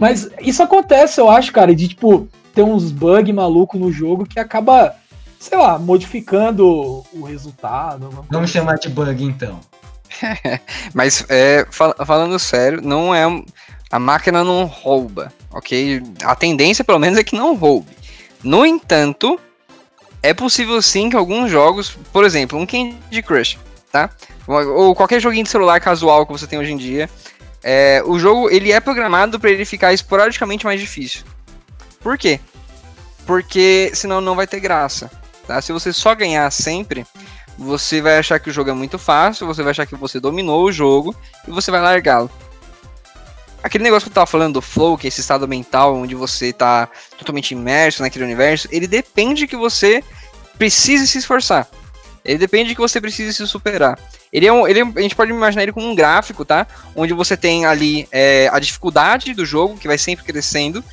Mas isso acontece, eu acho, cara, de tipo, ter uns bug maluco no jogo que acaba, sei lá, modificando o resultado. Vamos chamar de bug, então. Mas é, fal- falando sério, não é um- a máquina não rouba, ok? A tendência, pelo menos, é que não roube. No entanto, é possível sim que alguns jogos, por exemplo, um Candy Crush, tá? Ou ou qualquer joguinho de celular casual que você tem hoje em dia, é, o jogo ele é programado para ele ficar esporadicamente mais difícil. Por quê? Porque senão não vai ter graça. Tá? Se você só ganhar sempre, você vai achar que o jogo é muito fácil, você vai achar que você dominou o jogo e você vai largá-lo. Aquele negócio que eu tava falando do flow, que é esse estado mental onde você tá totalmente imerso naquele universo, ele depende que você precise se esforçar. Ele depende que você precise se superar. Ele é um, ele é- a gente pode imaginar ele como um gráfico, tá? Onde você tem ali é, a dificuldade do jogo, que vai sempre crescendo,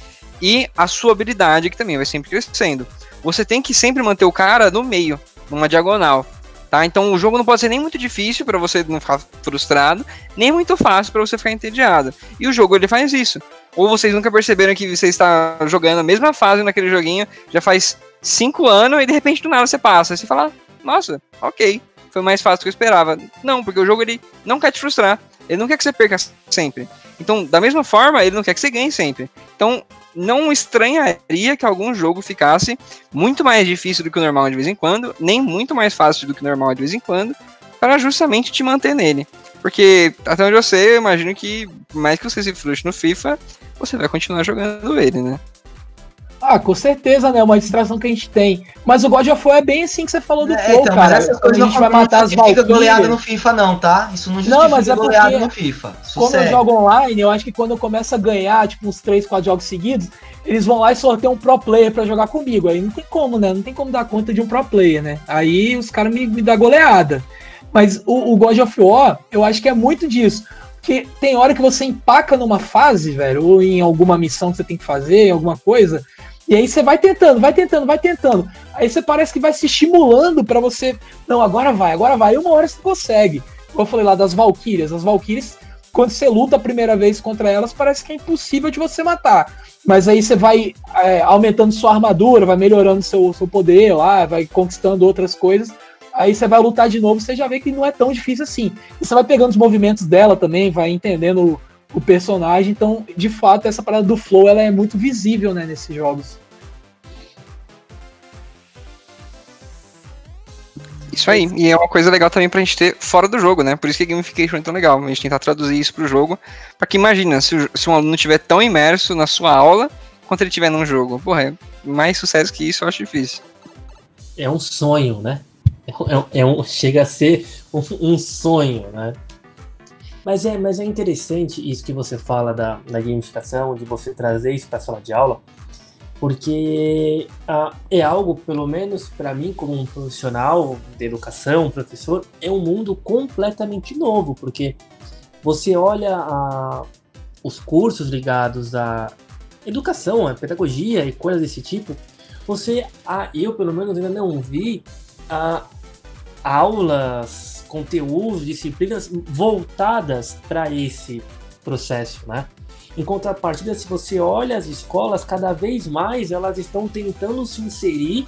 e a sua habilidade, que também vai sempre crescendo. Você tem que sempre manter o cara no meio, numa diagonal. Tá? Então o jogo não pode ser nem muito difícil para você não ficar frustrado, nem muito fácil para você ficar entediado. E o jogo ele faz isso. Ou vocês nunca perceberam que você está jogando a mesma fase naquele joguinho já faz cinco anos e de repente do nada você passa. Aí você fala, nossa, ok, foi mais fácil do que eu esperava. Não, porque o jogo ele não quer te frustrar. Ele não quer que você perca sempre. Então, da mesma forma, ele não quer que você ganhe sempre. Então, não estranharia que algum jogo ficasse muito mais difícil do que o normal de vez em quando, nem muito mais fácil do que o normal de vez em quando, para justamente te manter nele. Porque, até onde eu sei, eu imagino que, mais que você se frustre no FIFA, você vai continuar jogando ele, né? Ah, com certeza, né? Uma distração que a gente tem. Mas o God of War é bem assim que você falou do É, flow, então, cara. mas essas Quando coisas a não gente vai matar as justifica goleada no. FIFA, não, tá? Isso não justifica mas é goleada no FIFA. Como eu Sucesso. jogo online, eu acho que quando eu começo a ganhar, tipo, uns 3, 4 jogos seguidos, eles vão lá e sorteiam um pro player pra jogar comigo. Aí não tem como, né? Não tem como dar conta de um pro player, né? Aí os caras me, me dão goleada. Mas o, o God of War, eu acho que é muito disso. Porque tem hora que você empaca numa fase, velho, ou em alguma missão que você tem que fazer, alguma coisa, e aí você vai tentando, vai tentando, vai tentando. Aí você parece que vai se estimulando pra você. Não, agora vai, agora vai. E uma hora você consegue. Eu falei lá das Valkyrias. As Valkyrias, quando você luta a primeira vez contra elas, parece que é impossível de você matar. Mas aí você vai é, aumentando sua armadura, vai melhorando seu, seu poder lá, vai conquistando outras coisas. Aí você vai lutar de novo, você já vê que não é tão difícil assim. E você vai pegando os movimentos dela também, vai entendendo o, personagem. Então, de fato, essa parada do flow ela é muito visível né, nesses jogos. Isso aí, e é uma coisa legal também pra gente ter fora do jogo, né? Por isso que a gamification é tão legal, a gente tentar traduzir isso pro jogo, para que imagina, se, o, se um aluno estiver tão imerso na sua aula quanto ele estiver num jogo. Porra, é mais sucesso que isso eu acho difícil. É um sonho, né? É, é um, chega a ser um, um, sonho, né? Mas é, mas é interessante isso que você fala da, da gamificação, de você trazer isso para a sala de aula, porque ah, é algo, pelo menos para mim, como um profissional de educação, professor, é um mundo completamente novo, porque você olha a, os cursos ligados à educação, à pedagogia e coisas desse tipo, você, ah, eu pelo menos ainda não vi ah, aulas, conteúdos, disciplinas voltadas para esse processo, né? Em contrapartida, se você olha as escolas, cada vez mais elas estão tentando se inserir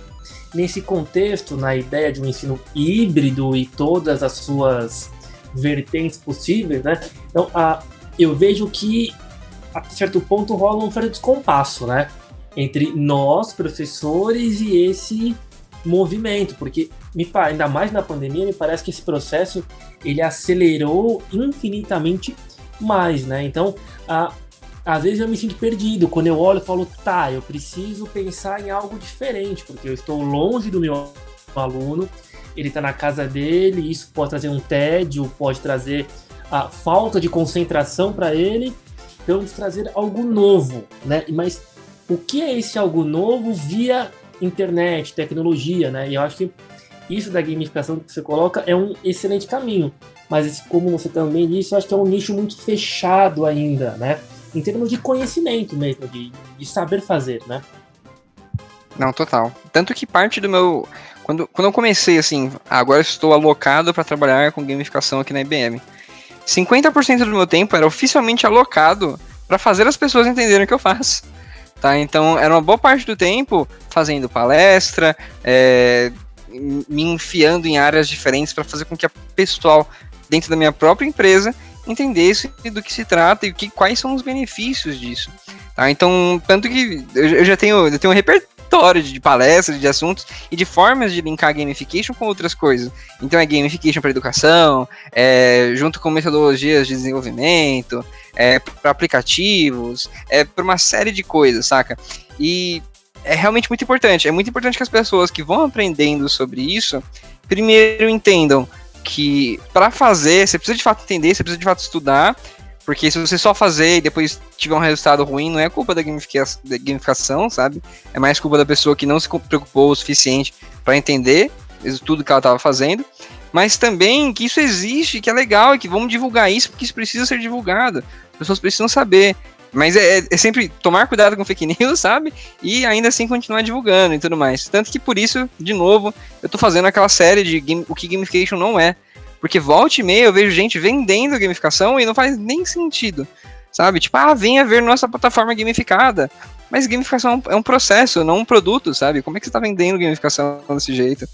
nesse contexto, na ideia de um ensino híbrido e todas as suas vertentes possíveis, né? Então, a, eu vejo que a certo ponto rola um certo descompasso, né? Entre nós, professores, e esse movimento, porque me, ainda mais na pandemia, me parece que esse processo ele acelerou infinitamente mais, né? Então, a, às vezes eu me sinto perdido. Quando eu olho, eu falo, tá, eu preciso pensar em algo diferente, porque eu estou longe do meu aluno, ele está na casa dele, isso pode trazer um tédio, pode trazer a falta de concentração para ele. Então, trazer algo novo, né? Mas o que é esse algo novo via internet, tecnologia, né? E eu acho que isso da gamificação que você coloca é um excelente caminho. Mas como você também disse, eu acho que é um nicho muito fechado ainda, né? em termos de conhecimento mesmo, de, de saber fazer, né? Não, total. Tanto que parte do meu. Quando, quando eu comecei assim, agora estou alocado para trabalhar com gamificação aqui na IBM. 50% do meu tempo era oficialmente alocado para fazer as pessoas entenderem o que eu faço. Tá? Então era uma boa parte do tempo fazendo palestra, é, me enfiando em áreas diferentes para fazer com que a pessoal dentro da minha própria empresa entendesse do que se trata e que, quais são os benefícios disso. Tá? Então, tanto que eu já tenho, eu tenho um repertório de palestras, de assuntos e de formas de linkar gamification com outras coisas. Então é gamification para educação, é, junto com metodologias de desenvolvimento, é, para aplicativos, é para uma série de coisas, saca? E é realmente muito importante. É muito importante que as pessoas que vão aprendendo sobre isso, primeiro entendam que para fazer, você precisa de fato entender, você precisa de fato estudar, porque se você só fazer e depois tiver um resultado ruim, não é culpa da gamificação, da gamificação sabe? É mais culpa da pessoa que não se preocupou o suficiente para entender tudo que ela estava fazendo. Mas também que isso existe, que é legal e que vamos divulgar isso, porque isso precisa ser divulgado. As pessoas precisam saber. Mas é, é, sempre tomar cuidado com fake news, sabe? E ainda assim continuar divulgando e tudo mais. Tanto que por isso, de novo, eu tô fazendo aquela série de game, o que gamification não é. Porque volta e meia eu vejo gente vendendo gamificação e não faz nem sentido. Sabe? Tipo, ah, venha ver nossa plataforma gamificada. Mas gamificação é um processo, não um produto, sabe? Como é que você está vendendo gamificação desse jeito?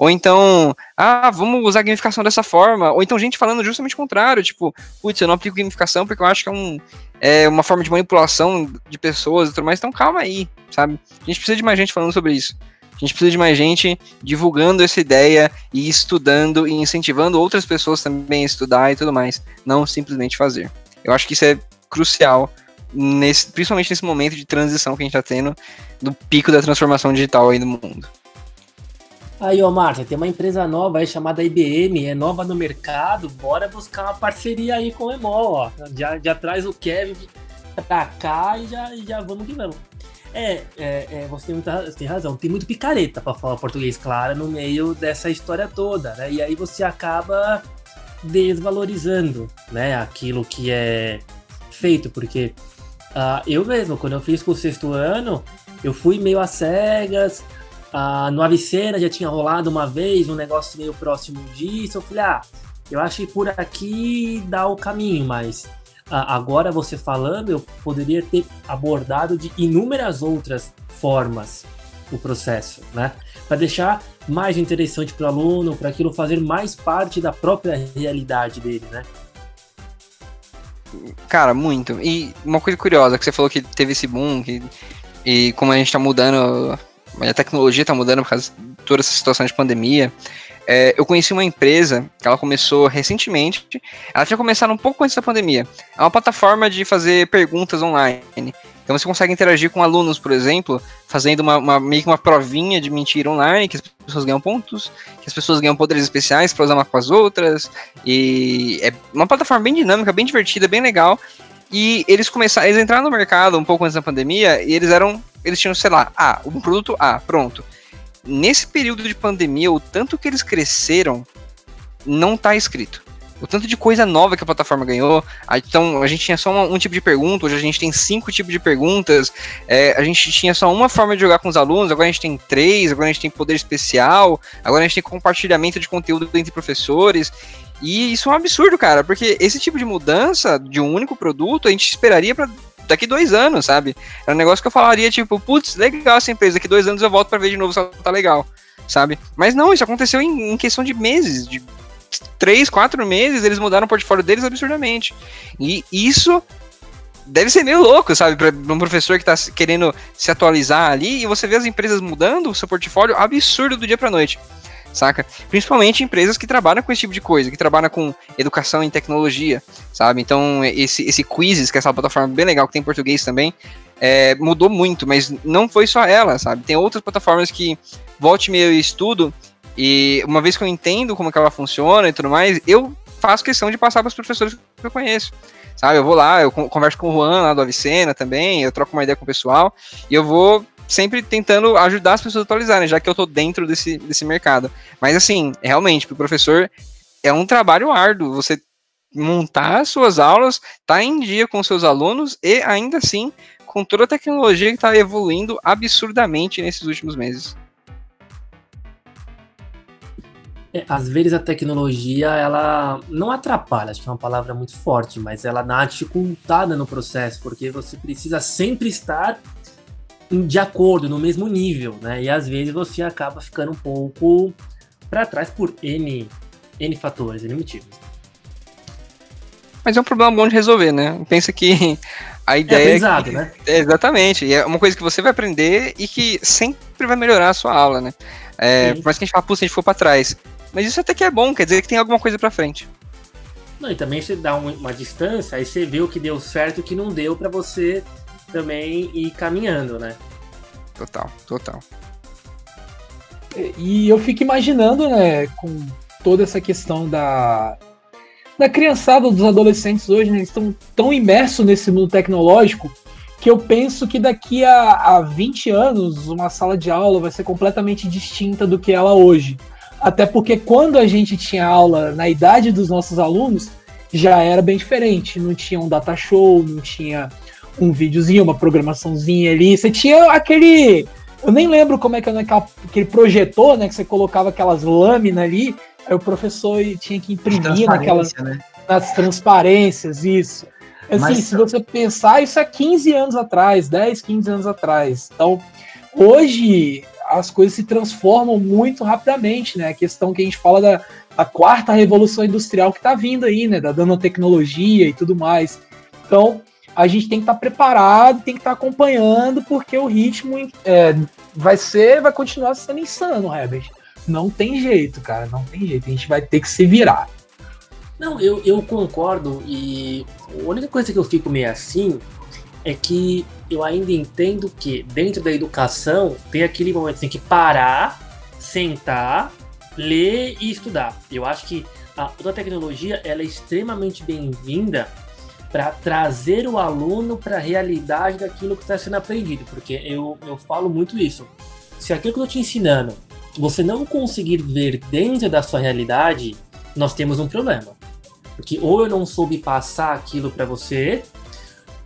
Ou então, ah, vamos usar gamificação dessa forma. Ou então gente falando justamente o contrário, tipo, putz, eu não aplico gamificação porque eu acho que é, um, é uma forma de manipulação de pessoas e tudo mais. Então calma aí, sabe? A gente precisa de mais gente falando sobre isso. A gente precisa de mais gente divulgando essa ideia e estudando e incentivando outras pessoas também a estudar e tudo mais. Não simplesmente fazer. Eu acho que isso é crucial nesse, principalmente nesse momento de transição que a gente está tendo, do pico da transformação digital aí no mundo. Aí, ô Márcia, tem uma empresa nova aí chamada IBM, é nova no mercado, bora buscar uma parceria aí com o Emol, ó. Já, já traz o Kevin pra cá e já, já vamos que vamos. É, é, é você tem, muita, tem razão, tem muito picareta para falar português, claro, no meio dessa história toda, né? E aí você acaba desvalorizando, né, aquilo que é feito, porque Uh, eu mesmo, quando eu fiz com o sexto ano, eu fui meio às cegas. Uh, no Avicena já tinha rolado uma vez um negócio meio próximo disso. Eu falei, ah, eu acho que por aqui dá o caminho, mas uh, agora você falando, eu poderia ter abordado de inúmeras outras formas o processo, né? Para deixar mais interessante para o aluno, para aquilo fazer mais parte da própria realidade dele, né? Cara, muito. E uma coisa curiosa, que você falou que teve esse boom, que, e como a gente tá mudando, a tecnologia tá mudando por causa de toda essa situação de pandemia. é, eu conheci uma empresa que ela começou recentemente. Ela tinha começado um pouco antes da pandemia. É uma plataforma de fazer perguntas online. Então você consegue interagir com alunos, por exemplo, fazendo uma, uma, meio que uma provinha de mentira online, que as pessoas ganham pontos, que as pessoas ganham poderes especiais para usar uma com as outras. E é uma plataforma bem dinâmica, bem divertida, bem legal. E eles começaram, eles entraram no mercado um pouco antes da pandemia e eles eram, eles tinham, sei lá, ah, um produto A, pronto. Nesse período de pandemia, o tanto que eles cresceram não está escrito o tanto de coisa nova que a plataforma ganhou. Então, a gente tinha só um, um tipo de pergunta, hoje a gente tem cinco tipos de perguntas. É, a gente tinha só uma forma de jogar com os alunos, agora a gente tem três, agora a gente tem poder especial, agora a gente tem compartilhamento de conteúdo entre professores. E isso é um absurdo, cara, porque esse tipo de mudança de um único produto a gente esperaria para daqui dois anos, sabe? É um negócio que eu falaria, tipo, putz, legal essa empresa, daqui dois anos eu volto para ver de novo se ela tá legal, sabe? Mas não, isso aconteceu em, em questão de meses, de três, quatro meses, eles mudaram o portfólio deles absurdamente. E isso deve ser meio louco, sabe? Para um professor que está querendo se atualizar ali e você vê as empresas mudando o seu portfólio absurdo do dia para noite. Saca? Principalmente empresas que trabalham com esse tipo de coisa, que trabalham com educação em tecnologia, sabe? Então, esse, esse Quizzes, que é essa plataforma bem legal que tem em português também, é, mudou muito, mas não foi só ela, sabe? Tem outras plataformas que volte meio estudo e uma vez que eu entendo como é que ela funciona e tudo mais, eu faço questão de passar para os professores que eu conheço. Sabe, eu vou lá, eu converso com o Juan lá do Avicena também, eu troco uma ideia com o pessoal, e eu vou sempre tentando ajudar as pessoas a atualizarem, já que eu tô dentro desse, desse mercado. Mas assim, realmente, para o professor é um trabalho árduo, você montar suas aulas, tá em dia com seus alunos e ainda assim com toda a tecnologia que está evoluindo absurdamente nesses últimos meses. É, às vezes a tecnologia, ela não atrapalha, acho que é uma palavra muito forte, mas ela dá dificultada no processo, porque você precisa sempre estar de acordo, no mesmo nível, né? E às vezes você acaba ficando um pouco para trás por N, N fatores, N motivos. Mas é um problema bom de resolver, né? Pensa que a é ideia. É pesado, é que, né? É, exatamente. É uma coisa que você vai aprender e que sempre vai melhorar a sua aula, né? É, por mais que a gente fala, se a gente for pra trás. Mas isso até que é bom, quer dizer que tem alguma coisa pra frente. Não, e também você dá uma, uma distância, aí você vê o que deu certo e o que não deu para você também ir caminhando, né? Total, total. E eu fico imaginando, né, com toda essa questão da, da criançada, dos adolescentes hoje, né, eles estão tão imersos nesse mundo tecnológico que eu penso que daqui a, a 20 anos uma sala de aula vai ser completamente distinta do que ela hoje. Até porque quando a gente tinha aula na idade dos nossos alunos, já era bem diferente. Não tinha um data show, não tinha um videozinho, uma programaçãozinha ali. Você tinha aquele. Eu nem lembro como é que era aquele projetor, né? Que você colocava aquelas lâminas ali, aí o professor tinha que imprimir naquelas. Né? Nas transparências, isso. Assim, Mas... se você pensar, isso é 15 anos atrás, 10, 15 anos atrás. Então, hoje as coisas se transformam muito rapidamente, né? A questão que a gente fala da, da quarta revolução industrial que está vindo aí, né? Da nanotecnologia e tudo mais. Então, a gente tem que estar tá preparado, tem que estar tá acompanhando, porque o ritmo é, vai ser, vai continuar sendo insano, Herbert. Não tem jeito, cara, não tem jeito. A gente vai ter que se virar. Não, eu, eu concordo e a única coisa que eu fico meio assim é que eu ainda entendo que dentro da educação tem aquele momento que tem que parar, sentar, ler e estudar. Eu acho que a, toda a tecnologia ela é extremamente bem-vinda para trazer o aluno para a realidade daquilo que está sendo aprendido, porque eu, eu falo muito isso. Se aquilo que eu estou te ensinando você não conseguir ver dentro da sua realidade, nós temos um problema. Porque ou eu não soube passar aquilo para você,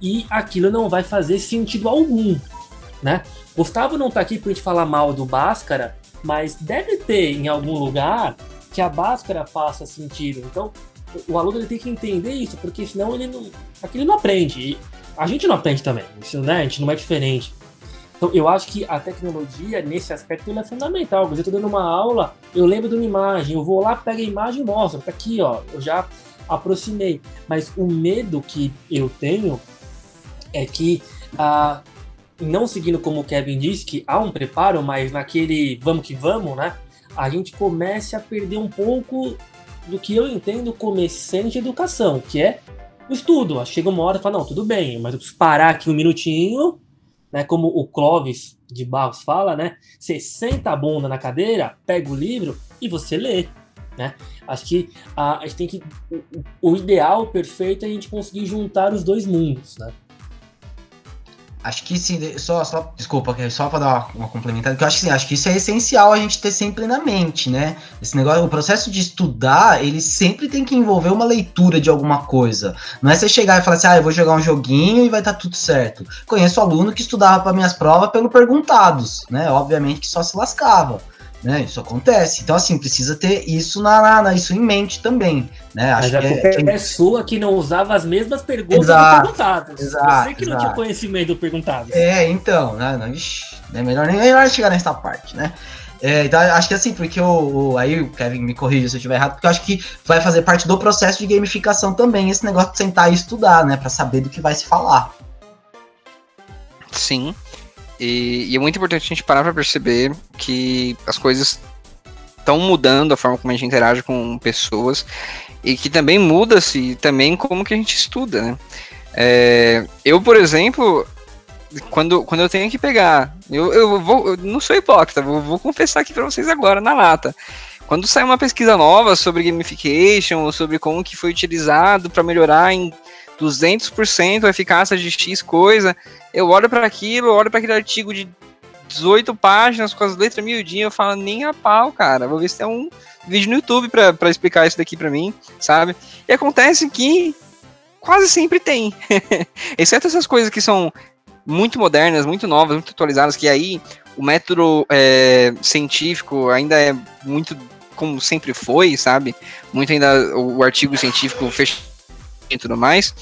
e aquilo não vai fazer sentido algum, né? Gustavo não tá aqui pra gente falar mal do Bhaskara, mas deve ter em algum lugar que a Bhaskara faça sentido. Então, o aluno ele tem que entender isso, porque senão ele não, aquilo não aprende. E a gente não aprende também, isso, né? A gente não é diferente. Então, eu acho que a tecnologia, nesse aspecto, é fundamental. Eu estou dando uma aula, eu lembro de uma imagem, eu vou lá, pego a imagem e mostro. Tá aqui, ó, eu já aproximei. Mas o medo que eu tenho é que, ah, não seguindo como o Kevin disse, que há um preparo, mas naquele vamos que vamos, né? a gente comece a perder um pouco do que eu entendo como essência de educação, que é o estudo. Chega uma hora e fala, não, tudo bem, mas eu preciso parar aqui um minutinho, né? Como o Clóvis de Barros fala, né? Você senta a bunda na cadeira, pega o livro e você lê. Né? Acho que a, a gente tem que. O, o ideal perfeito é a gente conseguir juntar os dois mundos. Né? Acho que sim, só, só desculpa, só para dar uma, uma complementada, que eu acho que sim, acho que isso é essencial a gente ter sempre na mente, né? Esse negócio, o processo de estudar, ele sempre tem que envolver uma leitura de alguma coisa. Não é você chegar e falar assim, ah, eu vou jogar um joguinho e vai estar tá tudo certo. Conheço aluno que estudava para minhas provas pelo perguntados, né? Obviamente que só se lascava né? Isso acontece. Então, assim, precisa ter isso na, na isso em mente também, né? Acho Mas a culpa é, é, sua que não usava as mesmas perguntas exato, perguntadas. Exato, Você que exato. não tinha conhecimento do perguntado. É, então, né? Não, ixi, é melhor nem melhor chegar nessa parte, né? É, então, acho que assim, porque o, o, Aí o Kevin me corrija se eu estiver errado, porque eu acho que vai fazer parte do processo de gamificação também, esse negócio de sentar e estudar, né? para saber do que vai se falar. Sim. E, e é muito importante a gente parar para perceber que as coisas estão mudando a forma como a gente interage com pessoas e que também muda-se também como que a gente estuda, né? É, eu, por exemplo, quando, quando eu tenho que pegar, eu, eu, vou, eu não sou hipócrita, vou, vou confessar aqui para vocês agora na lata. Quando sai uma pesquisa nova sobre gamification ou sobre como que foi utilizado para melhorar em 200% a eficácia de X coisa, eu olho para aquilo, olho para aquele artigo de 18 páginas com as letras miudinhas, eu falo, nem a pau, cara. Vou ver se tem um vídeo no YouTube para explicar isso daqui para mim, sabe? E acontece que quase sempre tem. Exceto essas coisas que são muito modernas, muito novas, muito atualizadas, que aí o método é, científico ainda é muito como sempre foi, sabe? Muito ainda o artigo científico fechado e tudo mais.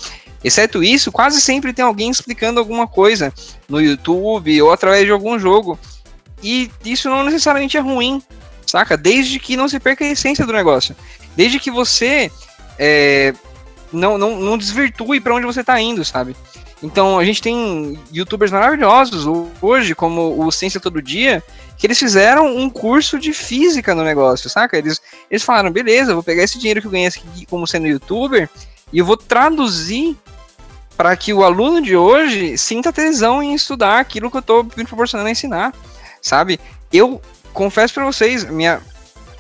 Exceto isso, quase sempre tem alguém explicando alguma coisa no YouTube ou através de algum jogo. E isso não necessariamente é ruim, saca? Desde que não se perca a essência do negócio. Desde que você é, não, não, não desvirtue para onde você está indo, sabe? Então a gente tem youtubers maravilhosos hoje, como o Ciência Todo Dia, que eles fizeram um curso de física no negócio, saca? Eles, eles falaram, beleza, vou pegar esse dinheiro que eu ganhei aqui como sendo youtuber e eu vou traduzir para que o aluno de hoje sinta tesão em estudar aquilo que eu estou me proporcionando a ensinar, sabe? Eu confesso para vocês, minha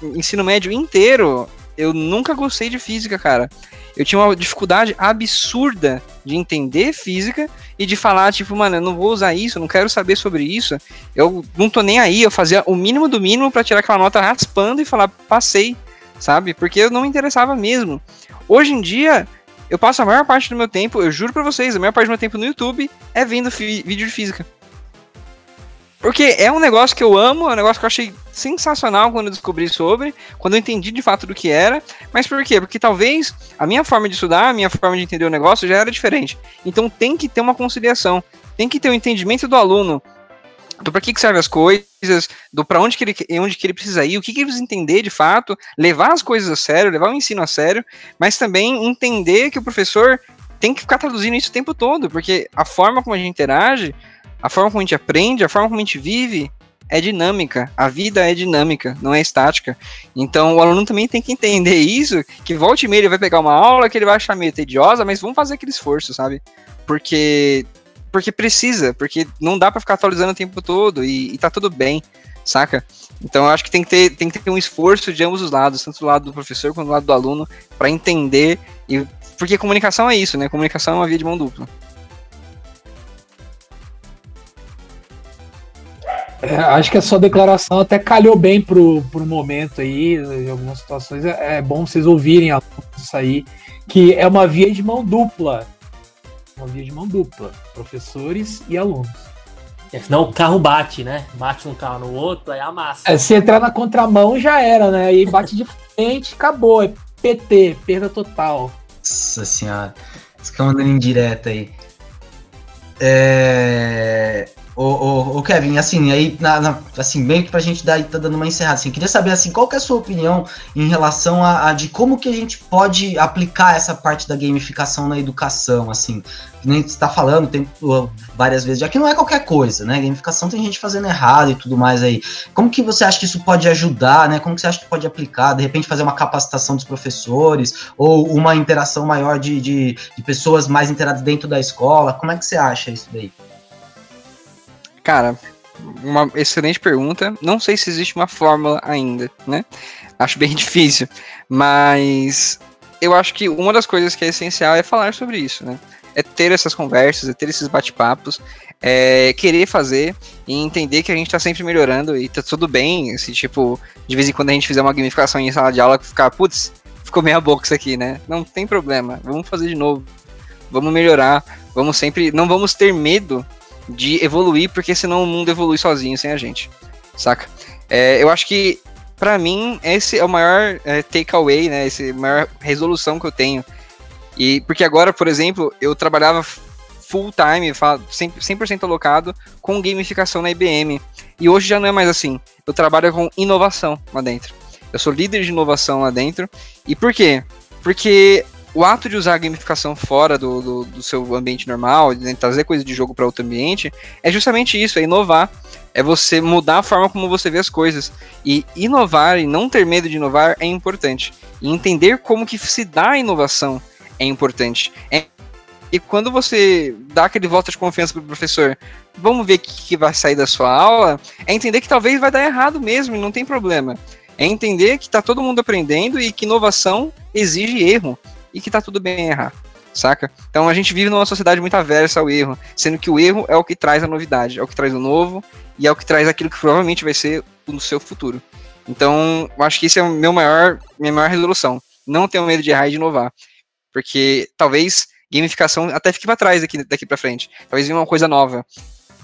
ensino médio inteiro, eu nunca gostei de física, cara. Eu tinha uma dificuldade absurda de entender física e de falar, tipo, mano, eu não vou usar isso, eu não quero saber sobre isso. Eu não tô nem aí, eu fazia o mínimo do mínimo para tirar aquela nota raspando e falar, passei, sabe? Porque eu não me interessava mesmo. Hoje em dia, eu passo a maior parte do meu tempo, eu juro pra vocês, a maior parte do meu tempo no YouTube é vendo vídeo de física. Porque é um negócio que eu amo, é um negócio que eu achei sensacional quando eu descobri sobre, quando eu entendi de fato do que era. Mas por quê? Porque talvez a minha forma de estudar, a minha forma de entender o negócio já era diferente. Então tem que ter uma conciliação, tem que ter o um entendimento do aluno do para que, que servem as coisas, do para onde que ele onde que ele precisa ir, o que, que ele precisa entender de fato, levar as coisas a sério, levar o ensino a sério, mas também entender que o professor tem que ficar traduzindo isso o tempo todo, porque a forma como a gente interage, a forma como a gente aprende, a forma como a gente vive é dinâmica, a vida é dinâmica, não é estática. Então o aluno também tem que entender isso, que volte e meia ele vai pegar uma aula que ele vai achar meio tediosa, mas vamos fazer aquele esforço, sabe? Porque porque precisa, porque não dá para ficar atualizando o tempo todo e, e tá tudo bem, saca? Então eu acho que tem que, ter, tem que ter um esforço de ambos os lados, tanto do lado do professor quanto do lado do aluno, para entender. E, porque comunicação é isso, né? Comunicação é uma via de mão dupla. É, acho que a sua declaração até calhou bem pro, pro momento aí, em algumas situações. É, é bom vocês ouvirem isso aí, que é uma via de mão dupla uma via de mão dupla, professores e alunos. É, senão o carro bate, né? Bate um carro no outro, aí amassa. É, se entrar na contramão já era, né? Aí bate de frente, acabou. É PT, perda total. Nossa senhora. Você fica mandando indireta aí. É... Ô, Kevin, assim, aí, na, na, assim, meio que pra gente dar, tá dando uma encerrada, assim, queria saber, assim, qual que é a sua opinião em relação a, a, de como que a gente pode aplicar essa parte da gamificação na educação, assim, que nem você tá falando, tem várias vezes, já que não é qualquer coisa, né, gamificação tem gente fazendo errado e tudo mais aí, como que você acha que isso pode ajudar, né, como que você acha que pode aplicar, de repente fazer uma capacitação dos professores, ou uma interação maior de, de, de pessoas mais inteiradas dentro da escola, como é que você acha isso daí? Cara, uma excelente pergunta. Não sei se existe uma fórmula ainda, né? Acho bem difícil. Mas eu acho que uma das coisas que é essencial é falar sobre isso, né? É ter essas conversas, é ter esses bate-papos, é querer fazer e entender que a gente tá sempre melhorando e tá tudo bem. Se, tipo, de vez em quando a gente fizer uma gamificação em sala de aula, ficar, putz, ficou meia boca isso aqui, né? Não tem problema, vamos fazer de novo. Vamos melhorar, vamos sempre. Não vamos ter medo de evoluir, porque senão o mundo evolui sozinho sem a gente, saca? É, eu acho que, para mim, esse é o maior é, takeaway, né? Essa maior resolução que eu tenho. E porque agora, por exemplo, eu trabalhava full time, 100%, alocado com gamificação na IBM. E hoje já não é mais assim. Eu trabalho com inovação lá dentro. Eu sou líder de inovação lá dentro. E por quê? Porque o ato de usar a gamificação fora do, do, do seu ambiente normal, de trazer coisa de jogo para outro ambiente, é justamente isso, é inovar. É você mudar a forma como você vê as coisas. E inovar e não ter medo de inovar é importante. E entender como que se dá a inovação é importante. É e quando você dá aquele voto de confiança pro professor, vamos ver o que, vai sair da sua aula, é entender que talvez vai dar errado mesmo e não tem problema. É entender que tá todo mundo aprendendo e que inovação exige erro e que tá tudo bem errar, saca? Então a gente vive numa sociedade muito aversa ao erro, sendo que o erro é o que traz a novidade, é o que traz o novo e é o que traz aquilo que provavelmente vai ser o seu futuro. Então, eu acho que isso é meu maior, minha maior resolução. Não ter medo de errar e de inovar. Porque talvez gamificação até fique para trás daqui, daqui para frente. Talvez venha uma coisa nova.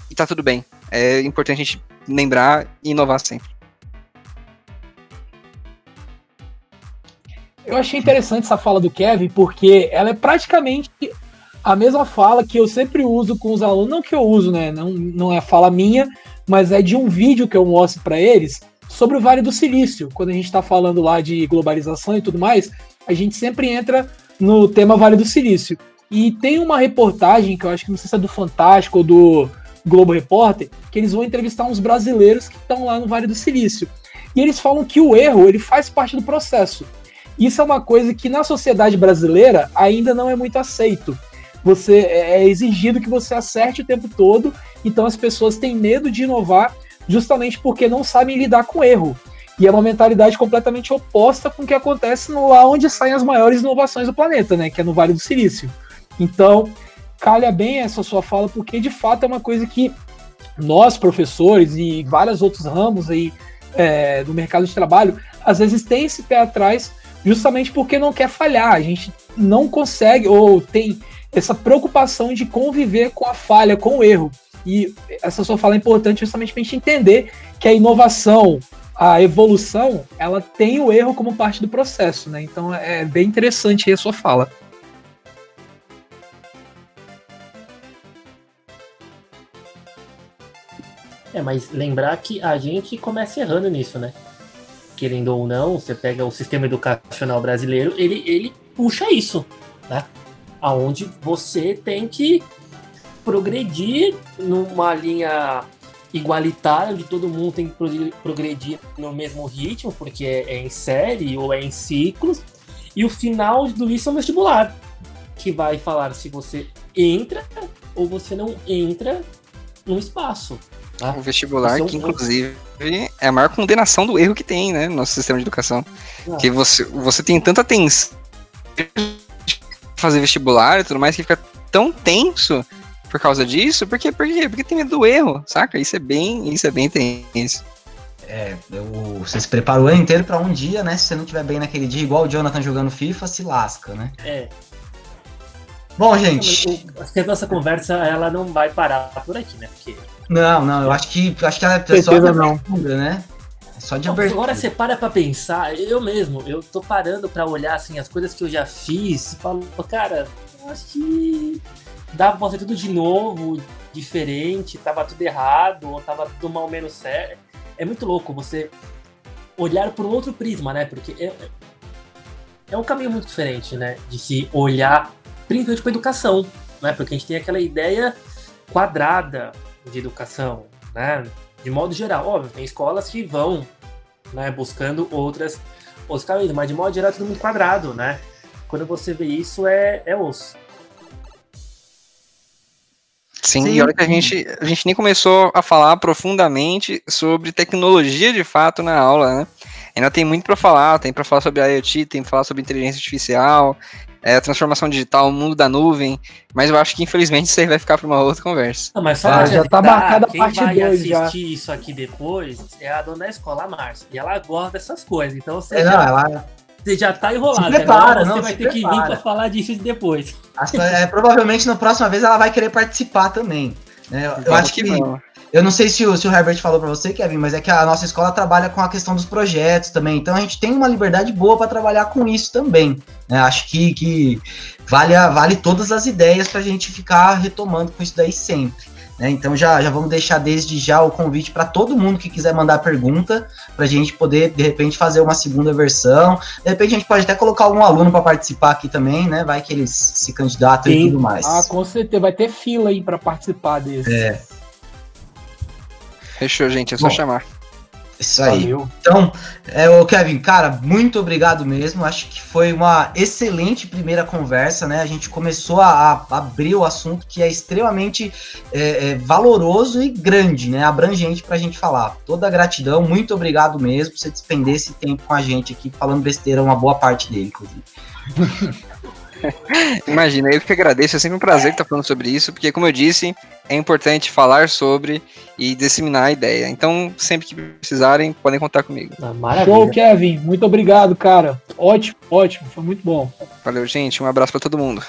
E tá tudo bem. É importante a gente lembrar e inovar sempre. Eu achei interessante essa fala do Kevin, porque ela é praticamente a mesma fala que eu sempre uso com os alunos. Não que eu uso, né? Não, não é fala minha, mas é de um vídeo que eu mostro para eles sobre o Vale do Silício. Quando a gente está falando lá de globalização e tudo mais, a gente sempre entra no tema Vale do Silício. E tem uma reportagem que eu acho que não sei se é do Fantástico ou do Globo Repórter, que eles vão entrevistar uns brasileiros que estão lá no Vale do Silício. E eles falam que o erro ele faz parte do processo. Isso é uma coisa que na sociedade brasileira ainda não é muito aceito. Você é, é exigido que você acerte o tempo todo, então as pessoas têm medo de inovar justamente porque não sabem lidar com erro. E é uma mentalidade completamente oposta com o que acontece no, lá onde saem as maiores inovações do planeta, né? Que é no Vale do Silício. Então, calha bem essa sua fala, porque de fato é uma coisa que nós, professores e vários outros ramos aí é, do mercado de trabalho, às vezes tem esse pé atrás justamente porque não quer falhar. A gente não consegue ou tem essa preocupação de conviver com a falha, com o erro. E essa sua fala é importante justamente para a gente entender que a inovação, a evolução, ela tem o erro como parte do processo, né? Então é bem interessante aí a sua fala. É, mas lembrar que a gente começa errando nisso, né? Querendo ou não, você pega o sistema educacional brasileiro, ele, ele puxa isso, né? Aonde você tem que progredir numa linha igualitária, onde todo mundo tem que progredir no mesmo ritmo, porque é, é em série ou é em ciclos, e o final do isso é o vestibular, que vai falar se você entra ou você não entra no espaço. Tá? O vestibular, que inclusive é a maior condenação do erro que tem, né, no nosso sistema de educação. Ah. Que você, você tem tanta tensão fazer vestibular e tudo mais que fica tão tenso por causa disso, porque, por quê? Porque tem medo do erro, saca? Isso é bem, isso é bem tenso. É, eu, você se prepara o ano inteiro para um dia, né? Se você não tiver bem naquele dia, igual o Jonathan jogando FIFA, se lasca, né? É. Bom, gente. Acho que a nossa conversa ela não vai parar por aqui, né? Porque não, não, eu acho que acho que ela é só de abertura, né? É só de não, abertura. Agora você para pra pensar, eu mesmo, eu tô parando pra olhar assim as coisas que eu já fiz e falo, cara, eu acho que dava pra fazer tudo de novo, diferente, tava tudo errado, ou tava tudo mal menos sério. É muito louco você olhar por um outro prisma, né? Porque é, é um caminho muito diferente, né? De se olhar, principalmente para educação, né? Porque a gente tem aquela ideia quadrada de educação, né? De modo geral, óbvio, tem escolas que vão, né? Buscando outras, outros caminhos, mas de modo geral é tudo muito quadrado, né? Quando você vê isso, é, é osso. Sim, Sim, e olha que a gente, a gente nem começou a falar profundamente sobre tecnologia de fato na aula, né? Ainda tem muito para falar, tem para falar sobre IoT, tem para falar sobre inteligência artificial, é, transformação digital, o mundo da nuvem, mas eu acho que infelizmente isso aí vai ficar para uma outra conversa. Não, mas só ah, já tá marcada a parte 2 assistir já. isso aqui depois é a dona da escola, a Márcia, e ela gosta dessas coisas, então você é, já, não, ela... você já tá enrolado, prepara, você não, vai ter prepara. que vir para falar disso depois. Acho, é, provavelmente na próxima vez ela vai querer participar também. Né? Eu, eu acho que, que eu não sei se o, se o Herbert falou para você, Kevin, mas é que a nossa escola trabalha com a questão dos projetos também. Então a gente tem uma liberdade boa para trabalhar com isso também. Né? Acho que, que vale, a, vale todas as ideias para a gente ficar retomando com isso daí sempre. Né? Então já, já vamos deixar desde já o convite para todo mundo que quiser mandar pergunta, para a gente poder, de repente, fazer uma segunda versão. De repente a gente pode até colocar algum aluno para participar aqui também, né? Vai que eles se candidatam Sim. e tudo mais. Ah, com certeza, vai ter fila aí para participar desse. É. Fechou, gente. É só Bom, chamar. Isso aí. Valeu. Então, é, o Kevin, cara, muito obrigado mesmo. Acho que foi uma excelente primeira conversa, né? A gente começou a, a abrir o assunto que é extremamente é, é, valoroso e grande, né? Abrangente para a gente falar. Toda a gratidão, muito obrigado mesmo por você despender esse tempo com a gente aqui, falando besteira, uma boa parte dele, inclusive. Imagina, eu que agradeço, é sempre um prazer estar falando sobre isso, porque, como eu disse, é importante falar sobre e disseminar a ideia. Então, sempre que precisarem, podem contar comigo. Ah, Show, Kevin. Muito obrigado, cara. Ótimo, ótimo. Foi muito bom. Valeu, gente. Um abraço para todo mundo.